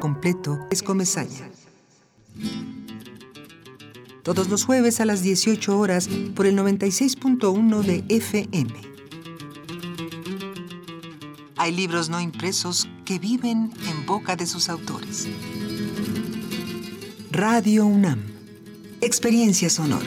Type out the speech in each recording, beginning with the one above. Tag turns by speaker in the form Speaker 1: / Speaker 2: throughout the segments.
Speaker 1: completo es Comezaña. Todos los jueves a las 18 horas por el 96.1 de FM. Hay libros no impresos que viven en boca de sus autores. Radio UNAM. Experiencia sonora.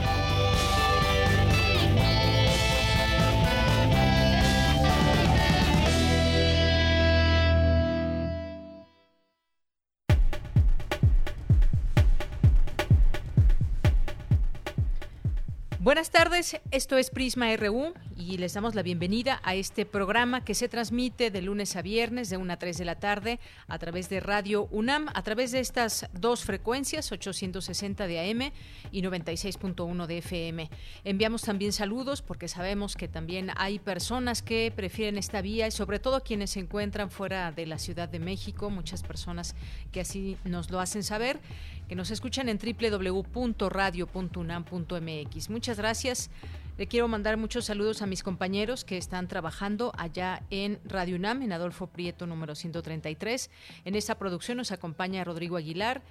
Speaker 2: Buenas tardes, esto es Prisma RU y les damos la bienvenida a este programa que se transmite de lunes a viernes de 1 a 3 de la tarde a través de Radio UNAM, a través de estas dos frecuencias, 860 de AM y 96.1 de FM. Enviamos también saludos porque sabemos que también hay personas que prefieren esta vía y sobre todo quienes se encuentran fuera de la Ciudad de México, muchas personas que así nos lo hacen saber, que nos escuchan en www.radio.unam.mx. Muchas gracias. Le quiero mandar muchos saludos a mis compañeros que están trabajando allá en Radio UNAM, en Adolfo Prieto número 133. En esta producción nos acompaña Rodrigo Aguilar,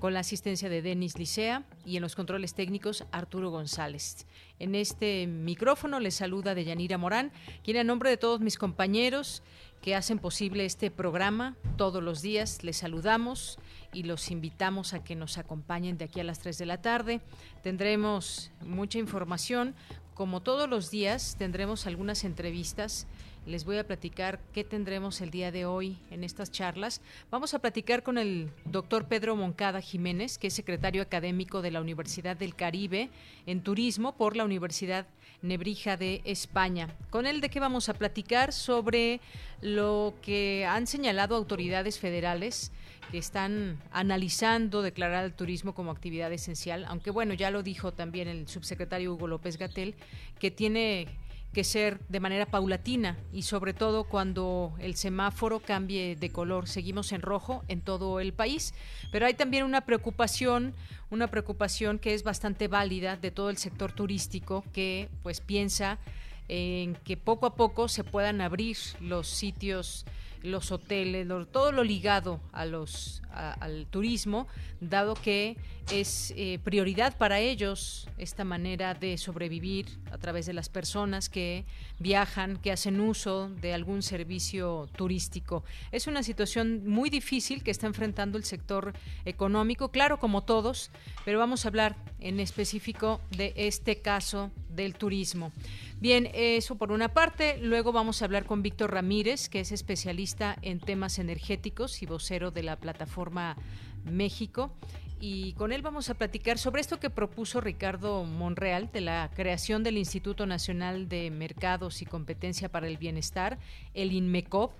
Speaker 2: con la asistencia de Denis Licea y en los controles técnicos Arturo González. En este micrófono les saluda Deyanira Morán, quien a nombre de todos mis compañeros que hacen posible este programa todos los días les saludamos y los invitamos a que nos acompañen de aquí a las 3 de la tarde. Tendremos mucha información como todos los días, tendremos algunas entrevistas. Les voy a platicar qué tendremos el día de hoy en estas charlas. Vamos a platicar con el doctor Pedro Moncada Jiménez, que es secretario académico de la Universidad del Caribe en Turismo por la Universidad Nebrija de España. Con él de qué vamos a platicar sobre lo que han señalado autoridades federales que están analizando declarar el turismo como actividad esencial, aunque bueno, ya lo dijo también el subsecretario Hugo López Gatel, que tiene que ser de manera paulatina y sobre todo cuando el semáforo cambie de color. Seguimos en rojo en todo el país, pero hay también una preocupación, una preocupación que es bastante válida de todo el sector turístico que pues piensa en que poco a poco se puedan abrir los sitios los hoteles, todo lo ligado a los, al turismo, dado que es eh, prioridad para ellos esta manera de sobrevivir a través de las personas que viajan, que hacen uso de algún servicio turístico. Es una situación muy difícil que está enfrentando el sector económico, claro, como todos, pero vamos a hablar en específico de este caso del turismo. Bien, eso por una parte. Luego vamos a hablar con Víctor Ramírez, que es especialista en temas energéticos y vocero de la plataforma México. Y con él vamos a platicar sobre esto que propuso Ricardo Monreal de la creación del Instituto Nacional de Mercados y Competencia para el Bienestar, el INMECOP,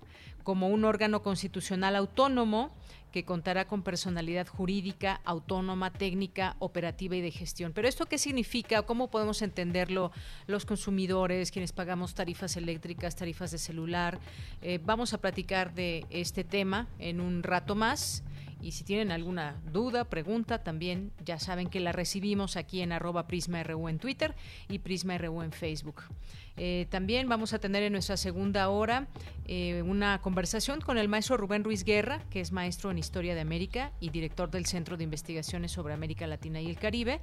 Speaker 2: como un órgano constitucional autónomo que contará con personalidad jurídica, autónoma, técnica, operativa y de gestión. Pero esto qué significa? ¿Cómo podemos entenderlo los consumidores, quienes pagamos tarifas eléctricas, tarifas de celular? Eh, vamos a platicar de este tema en un rato más. Y si tienen alguna duda, pregunta, también ya saben que la recibimos aquí en arroba PrismaRU en Twitter y PrismaRU en Facebook. Eh, también vamos a tener en nuestra segunda hora eh, una conversación con el maestro Rubén Ruiz Guerra, que es maestro en Historia de América y director del Centro de Investigaciones sobre América Latina y el Caribe.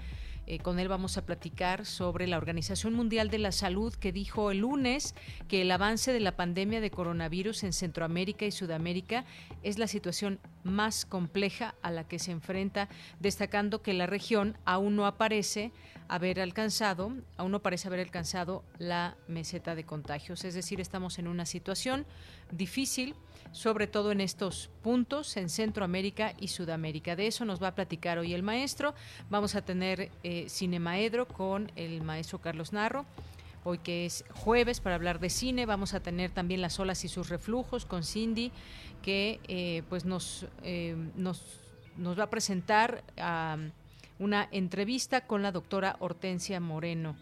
Speaker 2: Eh, con él vamos a platicar sobre la Organización Mundial de la Salud que dijo el lunes que el avance de la pandemia de coronavirus en Centroamérica y Sudamérica es la situación más compleja a la que se enfrenta, destacando que la región aún no aparece haber alcanzado, aún no parece haber alcanzado la meseta de contagios. Es decir, estamos en una situación difícil sobre todo en estos puntos en Centroamérica y Sudamérica. De eso nos va a platicar hoy el maestro. Vamos a tener eh, Cinemaedro con el maestro Carlos Narro hoy que es jueves para hablar de cine. Vamos a tener también las olas y sus reflujos con Cindy, que eh, pues nos, eh, nos, nos, va a presentar una entrevista con la doctora Hortensia Moreno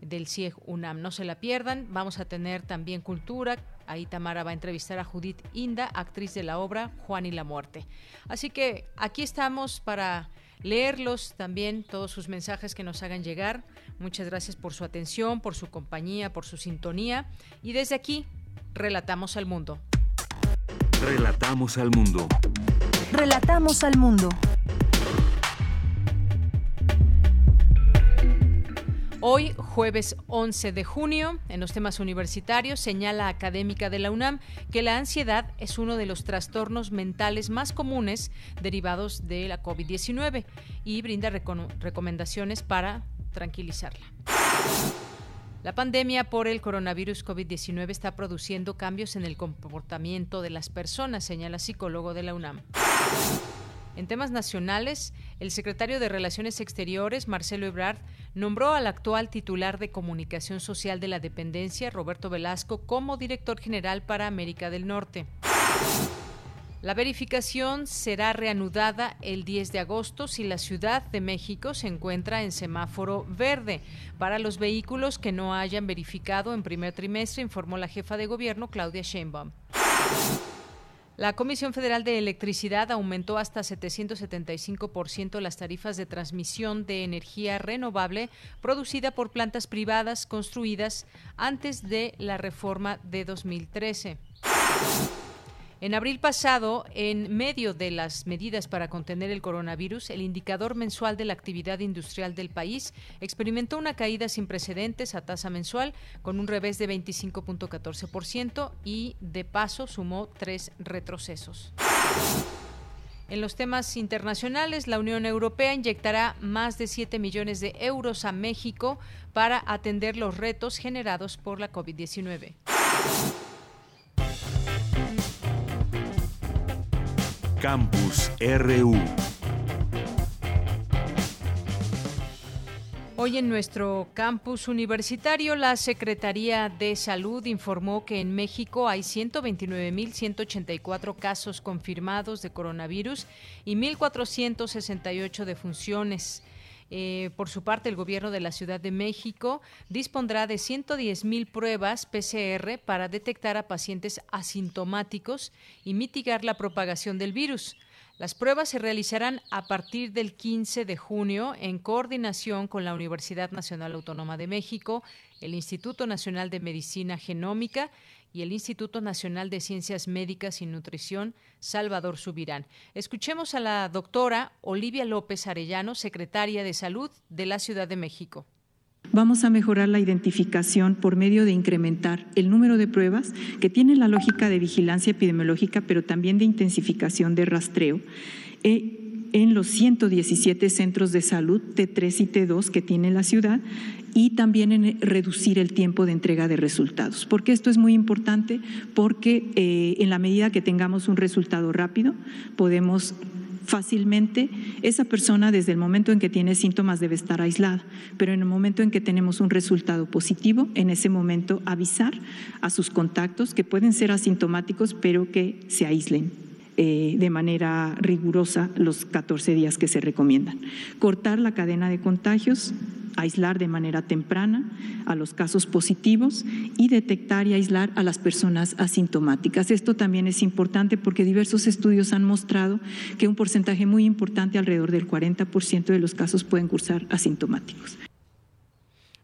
Speaker 2: del CIEG UNAM. No se la pierdan. Vamos a tener también cultura. Ahí Tamara va a entrevistar a Judith Inda, actriz de la obra Juan y la Muerte. Así que aquí estamos para leerlos también, todos sus mensajes que nos hagan llegar. Muchas gracias por su atención, por su compañía, por su sintonía. Y desde aquí, relatamos al mundo.
Speaker 3: Relatamos al mundo.
Speaker 4: Relatamos al mundo.
Speaker 2: Hoy, jueves 11 de junio, en los temas universitarios, señala académica de la UNAM que la ansiedad es uno de los trastornos mentales más comunes derivados de la COVID-19 y brinda recomendaciones para tranquilizarla. La pandemia por el coronavirus COVID-19 está produciendo cambios en el comportamiento de las personas, señala psicólogo de la UNAM. En temas nacionales, el secretario de Relaciones Exteriores, Marcelo Ebrard, nombró al actual titular de Comunicación Social de la Dependencia, Roberto Velasco, como director general para América del Norte. La verificación será reanudada el 10 de agosto si la Ciudad de México se encuentra en semáforo verde para los vehículos que no hayan verificado en primer trimestre, informó la jefa de gobierno Claudia Sheinbaum. La Comisión Federal de Electricidad aumentó hasta 775% las tarifas de transmisión de energía renovable producida por plantas privadas construidas antes de la reforma de 2013. En abril pasado, en medio de las medidas para contener el coronavirus, el indicador mensual de la actividad industrial del país experimentó una caída sin precedentes a tasa mensual con un revés de 25.14% y de paso sumó tres retrocesos. En los temas internacionales, la Unión Europea inyectará más de 7 millones de euros a México para atender los retos generados por la COVID-19.
Speaker 3: Campus RU.
Speaker 2: Hoy en nuestro campus universitario, la Secretaría de Salud informó que en México hay 129.184 casos confirmados de coronavirus y 1.468 defunciones. Eh, por su parte, el gobierno de la Ciudad de México dispondrá de 110 mil pruebas PCR para detectar a pacientes asintomáticos y mitigar la propagación del virus. Las pruebas se realizarán a partir del 15 de junio en coordinación con la Universidad Nacional Autónoma de México, el Instituto Nacional de Medicina Genómica y el Instituto Nacional de Ciencias Médicas y Nutrición, Salvador Subirán. Escuchemos a la doctora Olivia López Arellano, secretaria de Salud de la Ciudad de México.
Speaker 5: Vamos a mejorar la identificación por medio de incrementar el número de pruebas que tienen la lógica de vigilancia epidemiológica, pero también de intensificación de rastreo. Eh, en los 117 centros de salud T3 y T2 que tiene la ciudad y también en reducir el tiempo de entrega de resultados. Porque esto es muy importante? Porque eh, en la medida que tengamos un resultado rápido, podemos fácilmente, esa persona desde el momento en que tiene síntomas debe estar aislada, pero en el momento en que tenemos un resultado positivo, en ese momento avisar a sus contactos que pueden ser asintomáticos, pero que se aíslen. Eh, de manera rigurosa los 14 días que se recomiendan. Cortar la cadena de contagios, aislar de manera temprana a los casos positivos y detectar y aislar a las personas asintomáticas. Esto también es importante porque diversos estudios han mostrado que un porcentaje muy importante, alrededor del 40% de los casos, pueden cursar asintomáticos.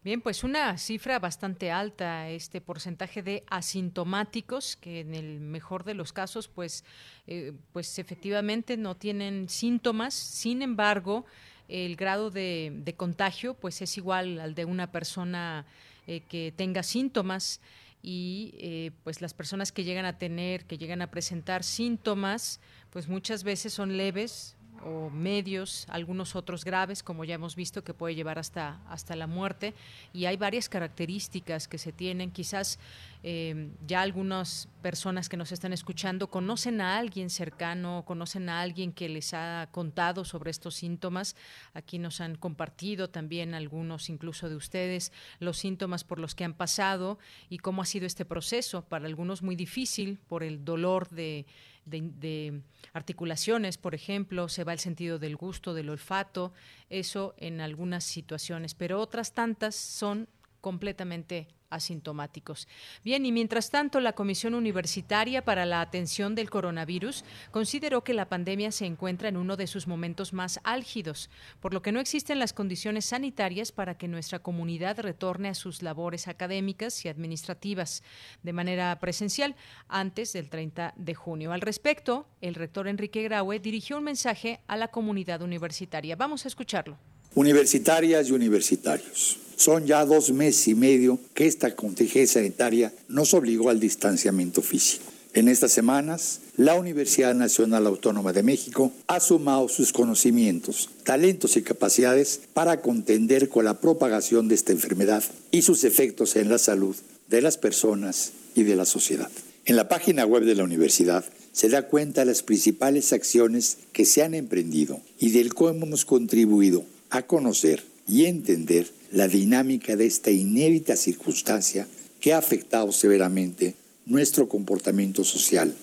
Speaker 2: Bien, pues una cifra bastante alta, este porcentaje de asintomáticos, que en el mejor de los casos, pues, eh, pues efectivamente no tienen síntomas. Sin embargo, el grado de, contagio, pues es igual al de una persona eh, que tenga síntomas y eh, pues las personas que llegan a tener, que llegan a presentar síntomas, pues muchas veces son leves, o medios, algunos otros graves, como ya hemos visto, que puede llevar hasta, hasta la muerte. Y hay varias características que se tienen. Quizás eh, ya algunas personas que nos están escuchando conocen a alguien cercano, conocen a alguien que les ha contado sobre estos síntomas. Aquí nos han compartido también algunos, incluso de ustedes, los síntomas por los que han pasado y cómo ha sido este proceso. Para algunos muy difícil por el dolor de de, articulaciones, por ejemplo, se va el sentido del gusto, del olfato, eso en algunas situaciones, pero otras tantas son completamente asintomáticos. Bien, y mientras tanto, la Comisión Universitaria para la Atención del Coronavirus consideró que la pandemia se encuentra en uno de sus momentos más álgidos, por lo que no existen las condiciones sanitarias para que nuestra comunidad retorne a sus labores académicas y administrativas de manera presencial antes del 30 de junio. Al respecto, el rector Enrique Graue dirigió un mensaje a la comunidad universitaria. Vamos a escucharlo.
Speaker 6: Universitarias y universitarios. Son ya dos meses y medio que esta contingencia sanitaria nos obligó al distanciamiento físico. En estas semanas, la Universidad Nacional Autónoma de México ha sumado sus conocimientos, talentos y capacidades para contender con la propagación de esta enfermedad y sus efectos en la salud de las personas y de la sociedad. En la página web de la universidad se da cuenta de las principales acciones que se han emprendido y del cómo hemos contribuido a conocer y entender la dinámica de esta inédita circunstancia que ha afectado severamente nuestro comportamiento social,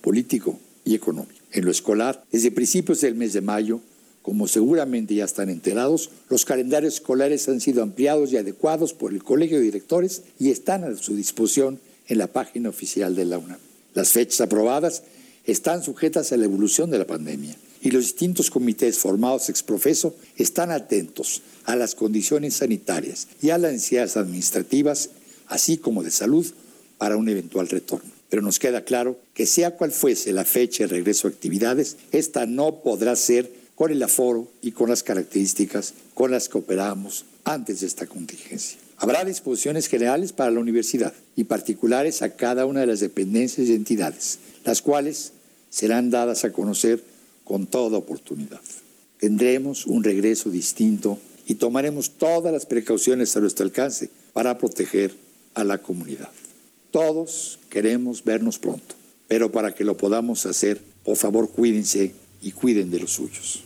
Speaker 6: político y económico. En lo escolar, desde principios del mes de mayo, como seguramente ya están enterados, los calendarios escolares han sido ampliados y adecuados por el Colegio de Directores y están a su disposición en la página oficial de la UNAM. Las fechas aprobadas están sujetas a la evolución de la pandemia y los distintos comités formados ex profeso están atentos a las condiciones sanitarias y a las necesidades administrativas, así como de salud, para un eventual retorno. Pero nos queda claro que sea cual fuese la fecha de regreso a actividades, esta no podrá ser con el aforo y con las características con las que operamos antes de esta contingencia. Habrá disposiciones generales para la universidad y particulares a cada una de las dependencias y entidades, las cuales serán dadas a conocer con toda oportunidad. Tendremos un regreso distinto y tomaremos todas las precauciones a nuestro alcance para proteger a la comunidad. Todos queremos vernos pronto, pero para que lo podamos hacer, por favor cuídense y cuiden de los suyos.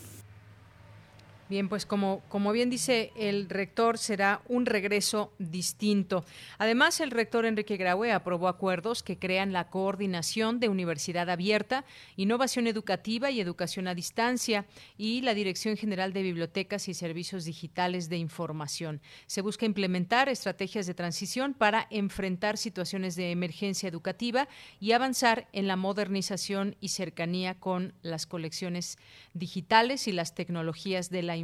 Speaker 2: Bien, pues como, como bien dice el rector, será un regreso distinto. Además, el rector Enrique Graue aprobó acuerdos que crean la coordinación de universidad abierta, innovación educativa y educación a distancia y la Dirección General de Bibliotecas y Servicios Digitales de Información. Se busca implementar estrategias de transición para enfrentar situaciones de emergencia educativa y avanzar en la modernización y cercanía con las colecciones digitales y las tecnologías de la información.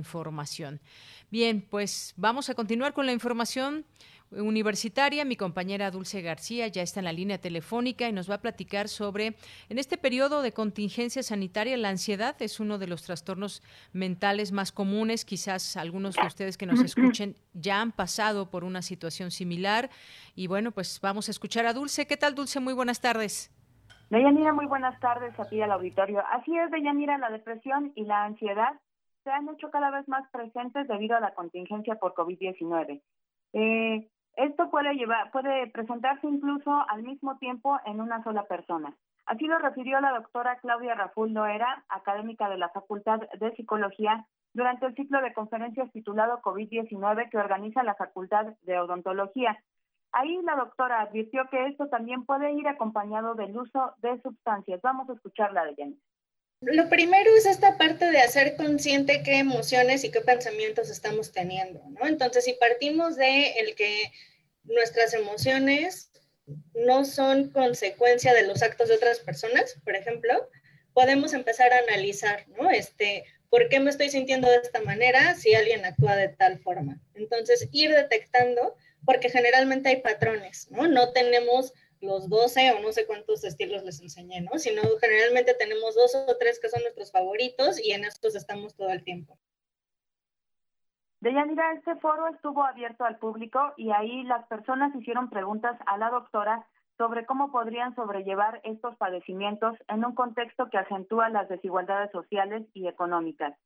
Speaker 2: Bien, pues vamos a continuar con la información universitaria. Mi compañera Dulce García ya está en la línea telefónica y nos va a platicar sobre, en este periodo de contingencia sanitaria, la ansiedad es uno de los trastornos mentales más comunes. Quizás algunos de ustedes que nos escuchen ya han pasado por una situación similar. Y bueno, pues vamos a escuchar a Dulce. ¿Qué tal, Dulce? Muy buenas tardes.
Speaker 7: Deyanira, muy buenas tardes a ti al auditorio. Así es, Deyanira, la depresión y la ansiedad se han hecho cada vez más presentes debido a la contingencia por COVID-19. Eh, esto puede llevar, puede presentarse incluso al mismo tiempo en una sola persona. Así lo refirió la doctora Claudia Raful Noera, académica de la Facultad de Psicología, durante el ciclo de conferencias titulado COVID-19 que organiza la Facultad de Odontología. Ahí la doctora advirtió que esto también puede ir acompañado del uso de sustancias. Vamos a escucharla de Jenny.
Speaker 8: Lo primero es esta parte de hacer consciente qué emociones y qué pensamientos estamos teniendo, ¿no? Entonces, si partimos de el que nuestras emociones no son consecuencia de los actos de otras personas, por ejemplo, podemos empezar a analizar, ¿no? Este, ¿por qué me estoy sintiendo de esta manera si alguien actúa de tal forma? Entonces, ir detectando, porque generalmente hay patrones, ¿no? No tenemos los 12 o no sé cuántos estilos les enseñé, ¿no? Sino generalmente tenemos dos o tres que son nuestros favoritos y en estos estamos todo el tiempo.
Speaker 7: Deyanira, este foro estuvo abierto al público y ahí las personas hicieron preguntas a la doctora sobre cómo podrían sobrellevar estos padecimientos en un contexto que acentúa las desigualdades sociales y económicas.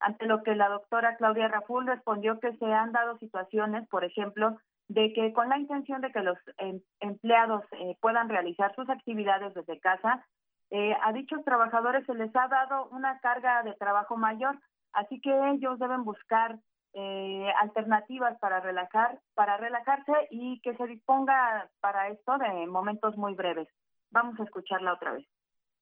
Speaker 7: Ante lo que la doctora Claudia Raful respondió que se han dado situaciones, por ejemplo, de que con la intención de que los em, empleados eh, puedan realizar sus actividades desde casa, eh, a dichos trabajadores se les ha dado una carga de trabajo mayor, así que ellos deben buscar eh, alternativas para relajar, para relajarse y que se disponga para esto de momentos muy breves. Vamos a escucharla otra vez.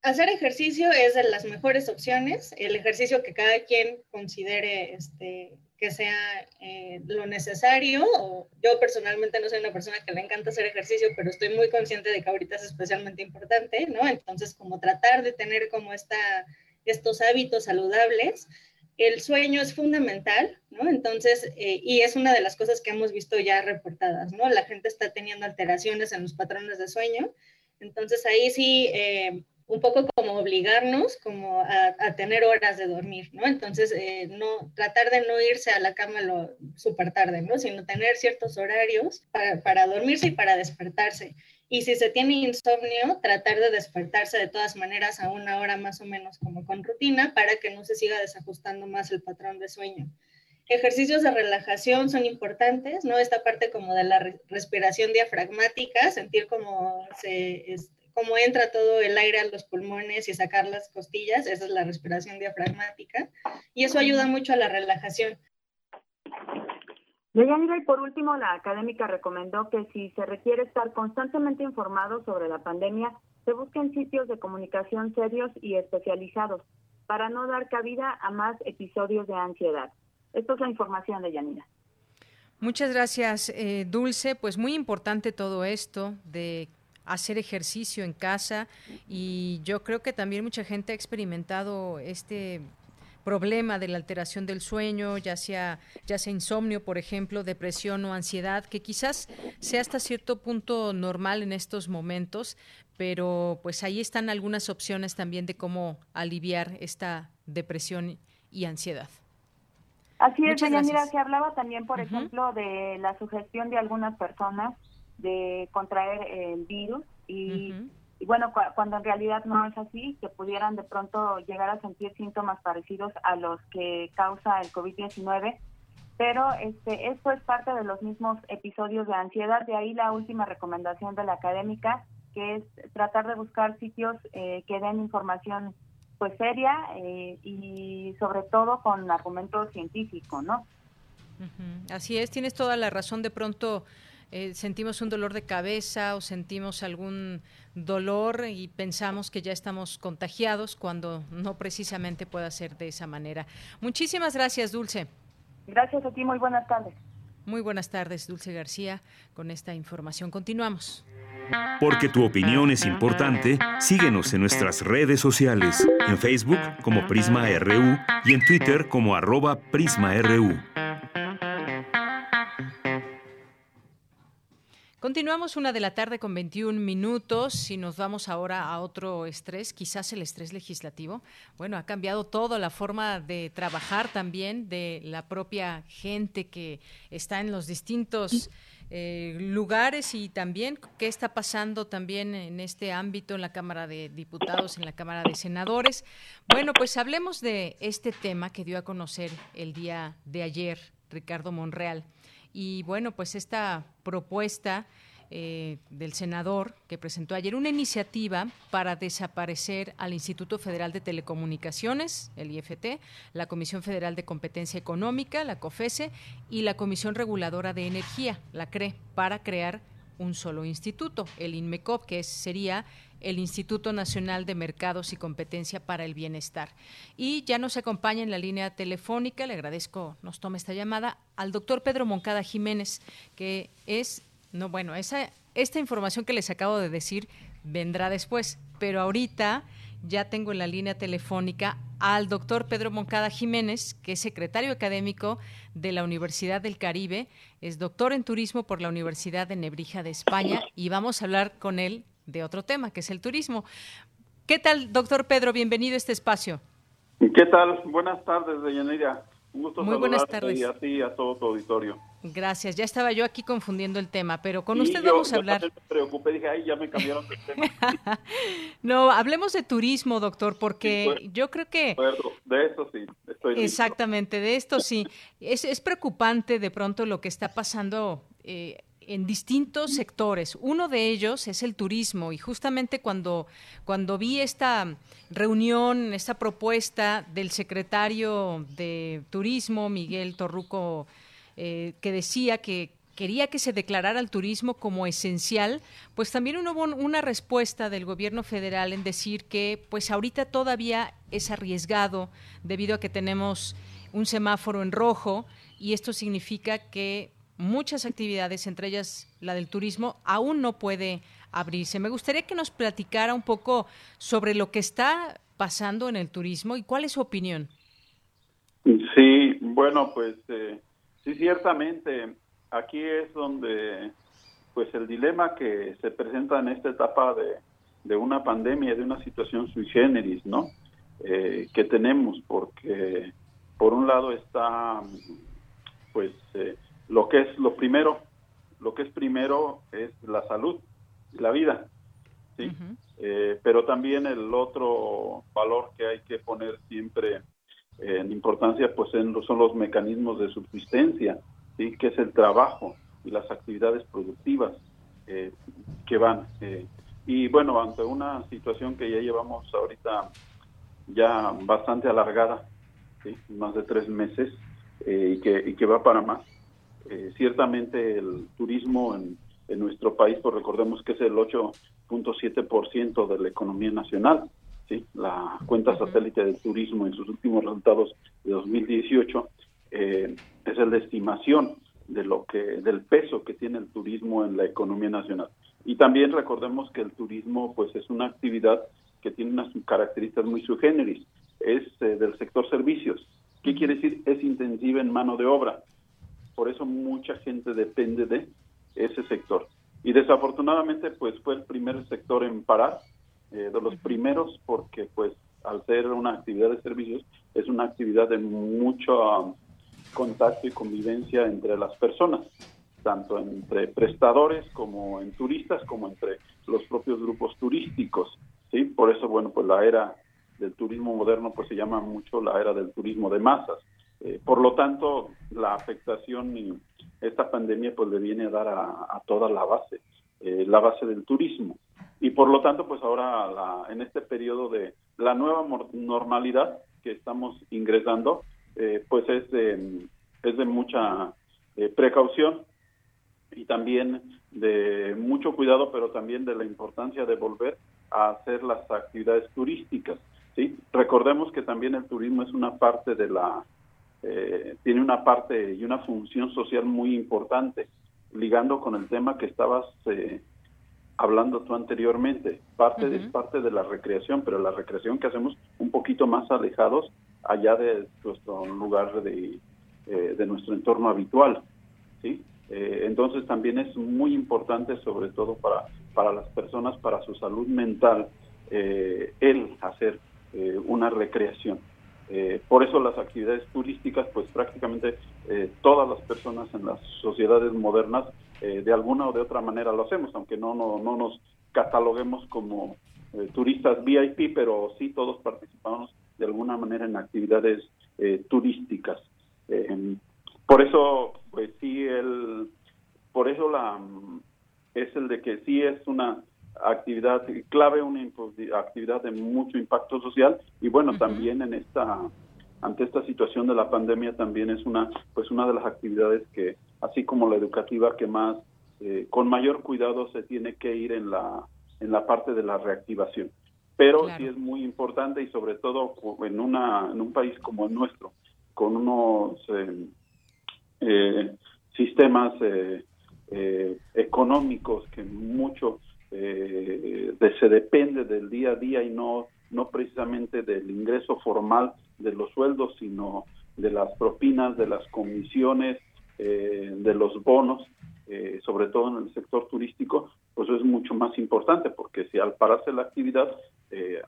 Speaker 8: Hacer ejercicio es de las mejores opciones, el ejercicio que cada quien considere este, que sea eh, lo necesario. yo personalmente no soy una persona que le encanta hacer ejercicio, pero estoy muy consciente de que ahorita es especialmente importante, ¿no? Entonces, como tratar de tener como esta, estos hábitos saludables el sueño es fundamental, ¿no? Entonces, eh, y es una de las cosas que hemos visto ya reportadas, ¿no? La gente está teniendo alteraciones en los patrones de sueño. Entonces, ahí sí, eh, un poco como obligarnos como a, tener horas de dormir, ¿no? Entonces, eh, no, tratar de no irse a la cama súper tarde, ¿no? Sino tener ciertos horarios para, para dormirse y para despertarse. Y si se tiene insomnio, tratar de despertarse de todas maneras a una hora más o menos como con rutina para que no se siga desajustando más el patrón de sueño. Ejercicios de relajación son importantes, ¿no? Esta parte como de la respiración diafragmática, sentir cómo se, cómo entra todo el aire a los pulmones y sacar las costillas, esa es la respiración diafragmática, y eso ayuda mucho a la relajación.
Speaker 7: Deyanira, y por último, la académica recomendó que si se requiere estar constantemente informado sobre la pandemia, se busquen sitios de comunicación serios y especializados para no dar cabida a más episodios de ansiedad. Esto es la información de Yanira.
Speaker 2: Muchas gracias, eh, Dulce. Pues muy importante todo esto de hacer ejercicio en casa. Y yo creo que también mucha gente ha experimentado este problema de la alteración del sueño, ya sea, ya sea insomnio, por ejemplo, depresión o ansiedad, que quizás sea hasta cierto punto normal en estos momentos, pero pues ahí están algunas opciones también de cómo aliviar esta depresión y ansiedad.
Speaker 7: Así es, mira, se hablaba también, por ejemplo, de la sugestión de algunas personas de contraer el virus y y bueno, cuando en realidad no es así, que pudieran de pronto llegar a sentir síntomas parecidos a los que causa el COVID-19, pero este, esto es parte de los mismos episodios de ansiedad, de ahí la última recomendación de la académica, que es tratar de buscar sitios eh, que den información pues seria eh, y sobre todo con argumento científico, ¿no?
Speaker 2: Así es, tienes toda la razón. De pronto eh, sentimos un dolor de cabeza o sentimos algún dolor y pensamos que ya estamos contagiados cuando no precisamente puede ser de esa manera. Muchísimas gracias, Dulce.
Speaker 7: Gracias a ti, muy buenas tardes.
Speaker 2: Muy buenas tardes, Dulce García. Con esta información continuamos.
Speaker 3: Porque tu opinión es importante, síguenos en nuestras redes sociales, en Facebook como Prisma RU y en Twitter como arroba PrismaRU.
Speaker 2: Continuamos una de la tarde con 21 minutos y nos vamos ahora a otro estrés, quizás el estrés legislativo. Bueno, ha cambiado toda la forma de trabajar también de la propia gente que está en los distintos eh, lugares y también qué está pasando también en este ámbito en la Cámara de Diputados, en la Cámara de Senadores. Bueno, pues hablemos de este tema que dio a conocer el día de ayer Ricardo Monreal y bueno, pues esta propuesta eh, del senador que presentó ayer una iniciativa para desaparecer al Instituto Federal de Telecomunicaciones, el IFT, la Comisión Federal de Competencia Económica, la COFESE, y la Comisión Reguladora de Energía, la CRE, para crear un solo instituto, el INMECOP, que sería el Instituto Nacional de Mercados y Competencia para el Bienestar. Y ya nos acompaña en la línea telefónica, le agradezco, nos tome esta llamada, al doctor Pedro Moncada Jiménez, que es, no, bueno, esa, esta información que les acabo de decir vendrá después, pero ahorita ya tengo en la línea telefónica al doctor Pedro Moncada Jiménez, que es secretario académico de la Universidad del Caribe, es doctor en turismo por la Universidad de Nebrija de España y vamos a hablar con él de otro tema, que es el turismo. ¿Qué tal, doctor Pedro? Bienvenido a este espacio.
Speaker 9: ¿Qué tal? Buenas tardes, Deyanira. Un gusto
Speaker 2: Muy buenas tardes.
Speaker 9: y a ti y a todo tu auditorio.
Speaker 2: Gracias, ya estaba yo aquí confundiendo el tema, pero con usted vamos a hablar.
Speaker 9: Yo me preocupé, dije, ay, ya me cambiaron tema.
Speaker 2: no, hablemos de turismo, doctor, porque yo creo que.
Speaker 9: De eso sí, estoy
Speaker 2: Exactamente, de esto sí. Es, es preocupante de pronto lo que está pasando. Eh, en distintos sectores. Uno de ellos es el turismo y justamente cuando, cuando vi esta reunión, esta propuesta del secretario de Turismo, Miguel Torruco eh, que decía que quería que se declarara el turismo como esencial, pues también hubo una respuesta del gobierno federal en decir que pues ahorita todavía es arriesgado debido a que tenemos un semáforo en rojo y esto significa que muchas actividades, entre ellas la del turismo, aún no puede abrirse. Me gustaría que nos platicara un poco sobre lo que está pasando en el turismo y cuál es su opinión.
Speaker 9: Sí, bueno, pues eh, Sí, ciertamente, aquí es donde pues el dilema que se presenta en esta etapa de, de una pandemia, de una situación sui generis, ¿no? Eh, que tenemos, porque por un lado está pues eh, lo que es lo primero, lo que es primero es la salud, la vida, ¿sí? Eh, pero también el otro valor que hay que poner siempre en importancia pues en, son los mecanismos de subsistencia, ¿sí? que es el trabajo y las actividades productivas eh, que van. Eh, y bueno, ante una situación que ya llevamos ahorita ya bastante alargada, más de tres meses, eh, y, que, y que va para más, ciertamente el turismo en, en nuestro país, pues recordemos que es el 8.7% de la economía nacional, ¿sí? la cuenta satélite del turismo en sus últimos resultados de 2018 eh, es de estimación de lo que del peso que tiene el turismo en la economía nacional. Y también recordemos que el turismo pues es una actividad que tiene unas características muy subgéneris es eh, del sector servicios. Qué quiere decir es intensiva en mano de obra. Por eso mucha gente depende de ese sector. Y desafortunadamente pues fue el primer sector en parar eh, de los primeros porque pues al ser una actividad de servicios es una actividad de mucho um, contacto y convivencia entre las personas, tanto entre prestadores como en turistas, como entre los propios grupos turísticos, ¿sí? Por eso, bueno, pues la era del turismo moderno pues se llama mucho la era del turismo de masas. Eh, por lo tanto, la afectación y esta pandemia pues le viene a dar a, toda la base, eh, la base del turismo y por lo tanto pues ahora en este periodo de la nueva normalidad que estamos ingresando eh, pues es de, es de mucha eh, precaución y también de mucho cuidado pero también de la importancia de volver a hacer las actividades turísticas sí recordemos que también el turismo es una parte de la eh, tiene una parte y una función social muy importante ligando con el tema que estabas eh, hablando tú anteriormente. Parte es parte de la recreación, pero la recreación que hacemos un poquito más alejados allá de nuestro lugar de, eh, de nuestro entorno habitual, ¿sí? Eh, entonces también es muy importante, sobre todo para, para las personas, para su salud mental, eh, el hacer una recreación. Por eso las actividades turísticas, pues prácticamente todas las personas en las sociedades modernas eh, de alguna o de otra manera lo hacemos, aunque no, no, no nos cataloguemos como eh, turistas VIP, pero sí todos participamos de alguna manera en actividades eh, turísticas. por eso, pues sí, el, por eso la es el de que sí es una actividad clave, una actividad de mucho impacto social. Y bueno, también en esta ante esta situación de la pandemia también es una pues una de las actividades que así como la educativa que más eh, con mayor cuidado se tiene que ir en la en la parte de la reactivación. Pero sí es muy importante y sobre todo en una en un país como el nuestro con unos eh, eh, sistemas económicos que mucho se depende del día a día y no no precisamente del ingreso formal de los sueldos, sino de las propinas, de las comisiones, eh, de los bonos, eh, sobre todo en el sector turístico, pues es mucho más importante, porque si al pararse la actividad, eh,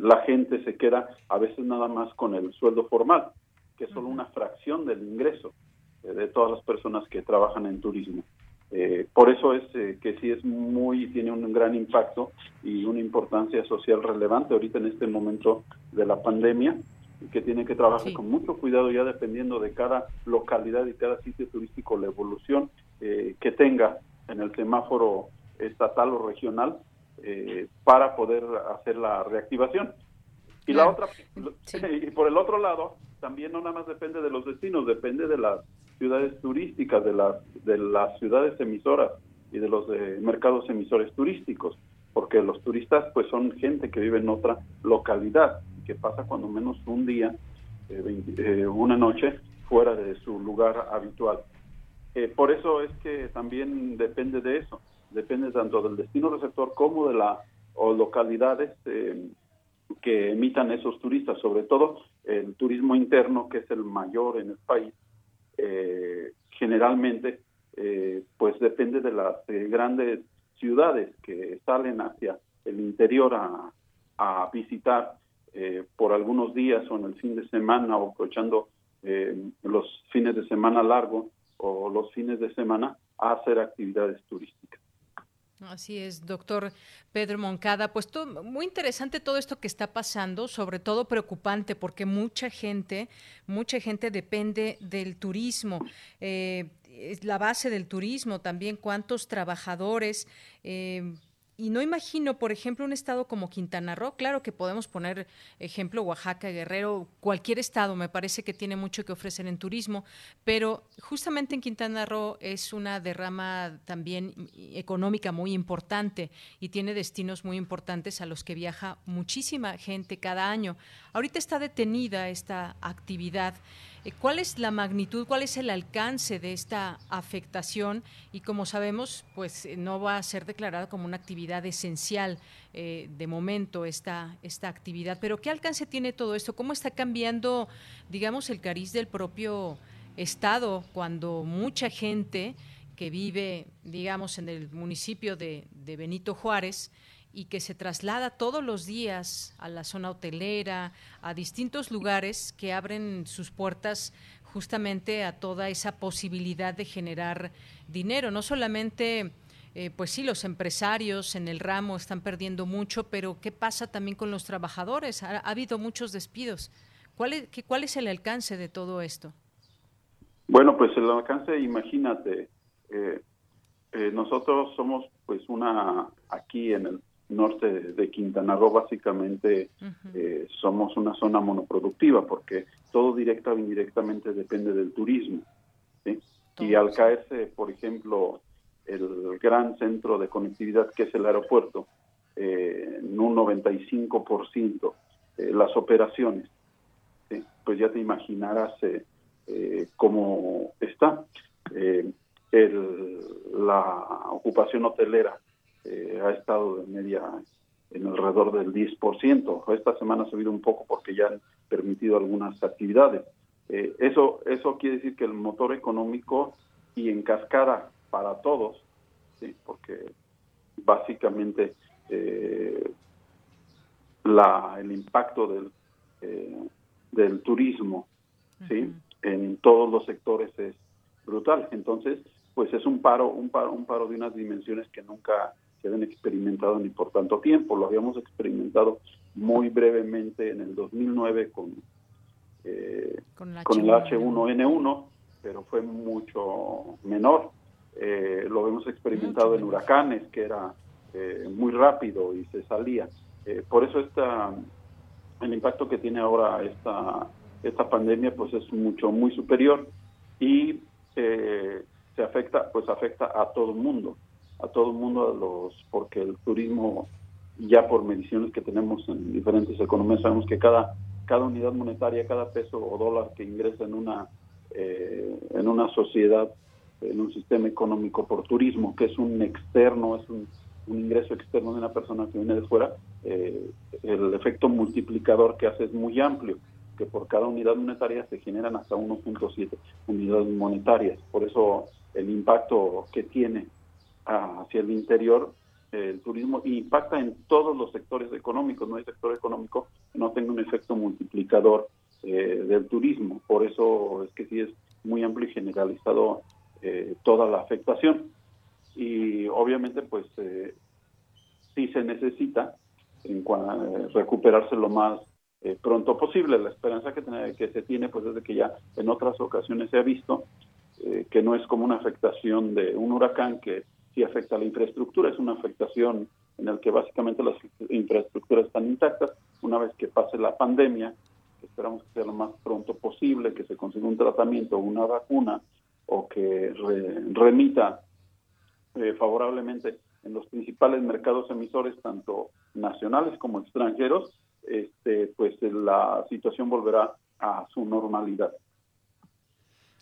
Speaker 9: la gente se queda a veces nada más con el sueldo formal, que es solo una fracción del ingreso. de todas las personas que trabajan en turismo. Eh, por eso es eh, que sí es muy, tiene un gran impacto y una importancia social relevante ahorita en este momento de la pandemia y que tiene que trabajar con mucho cuidado ya dependiendo de cada localidad y cada sitio turístico la evolución eh, que tenga en el semáforo estatal o regional para poder hacer la reactivación. Y la otra, y por el otro lado, también no nada más depende de los destinos, depende de las ciudades turísticas, de las, de las ciudades emisoras y de los mercados emisores turísticos, porque los turistas pues son gente que vive en otra localidad, que pasa cuando menos un día, eh, eh, una noche fuera de su lugar habitual. Eh, por eso es que también depende de eso, depende tanto del destino receptor como de la o localidades que emitan esos turistas, sobre todo el turismo interno, que es el mayor en el país, eh, generalmente eh, pues depende de las eh, grandes ciudades que salen hacia el interior a, visitar por algunos días o en el fin de semana o aprovechando los fines de semana largo o los fines de semana a hacer actividades turísticas.
Speaker 2: Así es, doctor Pedro Moncada. Pues muy interesante todo esto que está pasando, sobre todo preocupante porque mucha gente, mucha gente depende del turismo. Eh, es la base del turismo también, cuántos trabajadores eh, y no imagino, por ejemplo, un estado como Quintana Roo, claro que podemos poner ejemplo Oaxaca, Guerrero, cualquier estado me parece que tiene mucho que ofrecer en turismo, pero justamente en Quintana Roo es una derrama también económica muy importante y tiene destinos muy importantes a los que viaja muchísima gente cada año. Ahorita está detenida esta actividad. Eh, ¿Cuál es la magnitud, cuál es el alcance de esta afectación? Y como sabemos, pues eh, no va a ser declarada como una actividad esencial eh, de momento esta, esta actividad. Pero ¿qué alcance tiene todo esto? ¿Cómo está cambiando, digamos, el cariz del propio Estado cuando mucha gente que vive, digamos, en el municipio de, de Benito Juárez, y que se traslada todos los días a la zona hotelera, a distintos lugares que abren sus puertas justamente a toda esa posibilidad de generar dinero. No solamente, eh, pues sí, los empresarios en el ramo están perdiendo mucho, pero ¿qué pasa también con los trabajadores? Ha, habido muchos despidos. ¿Cuál es, ¿Cuál es el alcance de todo esto?
Speaker 9: Bueno, pues el alcance, imagínate, eh, eh, nosotros somos pues una, aquí en el norte de Quintana Roo básicamente eh, somos una zona monoproductiva porque todo directa o indirectamente depende del turismo. Y al caerse, por ejemplo, el gran centro de conectividad que es el aeropuerto, eh, en un 95% eh, las operaciones, pues ya te imaginarás eh, cómo está. El, la ocupación hotelera eh, ha estado de media en alrededor del 10%. Esta semana ha subido un poco porque ya han permitido algunas actividades. Eh, eso, eso quiere decir que el motor económico y en cascada para todos, ¿sí? porque básicamente eh, la, el impacto del, del turismo ¿sí? en todos los sectores es brutal. Entonces, pues es un paro, un paro, un paro de unas dimensiones que nunca se habían experimentado ni por tanto tiempo. Lo habíamos experimentado muy brevemente en el 2009 con, eh, con, el H1N1, pero fue mucho menor. Eh, lo habíamos experimentado en huracanes, que era eh, muy rápido y se salía. por eso está el impacto que tiene ahora esta, esta pandemia pues es mucho, muy superior y se afecta, pues afecta a todo el mundo a todo el mundo, a los, porque el turismo, ya por mediciones que tenemos en diferentes economías, sabemos que cada, cada unidad monetaria, cada peso o dólar que ingresa en una, eh, en una sociedad, en un sistema económico por turismo, que es un externo, es un, ingreso externo de una persona que viene de fuera, eh, el efecto multiplicador que hace es muy amplio que por cada unidad monetaria se generan hasta 1.7 unidades monetarias. Por eso el impacto que tiene hacia el interior el turismo impacta en todos los sectores económicos. No hay sector económico que no tenga un efecto multiplicador eh, del turismo. Por eso es que sí es muy amplio y generalizado eh, toda la afectación. Y obviamente, pues eh, sí se necesita en eh, recuperarse lo más eh, pronto posible. La esperanza que, que se tiene, pues es de que ya en otras ocasiones se ha visto que no es como una afectación de un huracán que sí afecta a la infraestructura, es una afectación en la que básicamente las infraestructuras están intactas. Una vez que pase la pandemia, esperamos que sea lo más pronto posible, que se consiga un tratamiento o una vacuna o que remita eh, favorablemente en los principales mercados emisores, tanto nacionales como extranjeros, este, pues la situación volverá a su normalidad.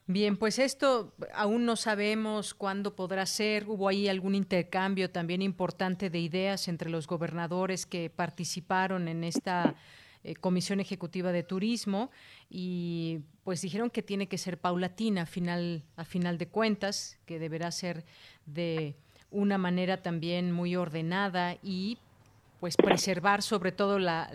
Speaker 2: Bien, pues esto aún no sabemos cuándo podrá ser. Hubo ahí algún intercambio también importante de ideas entre los gobernadores que participaron en esta eh, Comisión Ejecutiva de Turismo y pues dijeron que tiene que ser paulatina a final, a final de cuentas, que deberá ser de una manera también muy ordenada y pues preservar sobre todo la,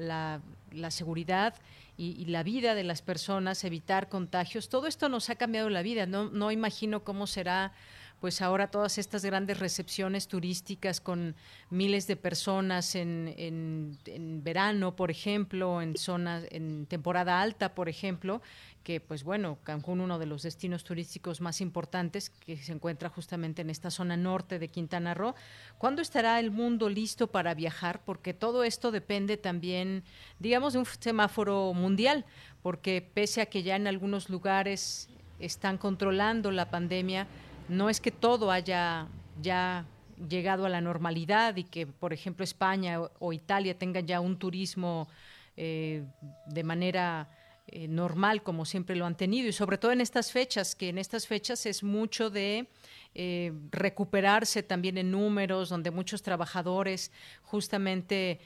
Speaker 2: la, seguridad y, la vida de las personas, evitar contagios. Todo esto nos ha cambiado la vida. No, no imagino cómo será pues ahora todas estas grandes recepciones turísticas con miles de personas en, en, verano, por ejemplo, en zonas, en temporada alta, por ejemplo, que pues bueno, Cancún, uno de los destinos turísticos más importantes que se encuentra justamente en esta zona norte de Quintana Roo. ¿Cuándo estará el mundo listo para viajar? Porque todo esto depende también, digamos, de un semáforo mundial, porque pese a que ya en algunos lugares están controlando la pandemia, no es que todo haya ya llegado a la normalidad y que, por ejemplo, España o, Italia tengan ya un turismo eh, de manera eh, normal como siempre lo han tenido y sobre todo en estas fechas, que en estas fechas es mucho de eh, recuperarse también en números, donde muchos trabajadores justamente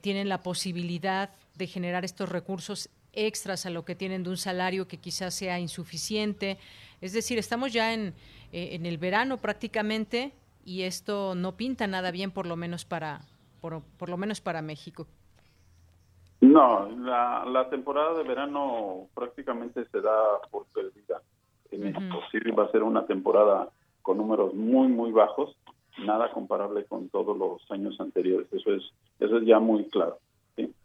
Speaker 2: tienen la posibilidad de generar estos recursos extras a lo que tienen de un salario que quizás sea insuficiente. Es decir, estamos ya en, eh, en el verano prácticamente y esto no pinta nada bien por lo menos para por, por lo menos para México.
Speaker 9: No, la, la, temporada de verano prácticamente se da por perdida. En México sí va a ser una temporada con números muy muy bajos, nada comparable con todos los años anteriores. Eso es eso es ya muy claro.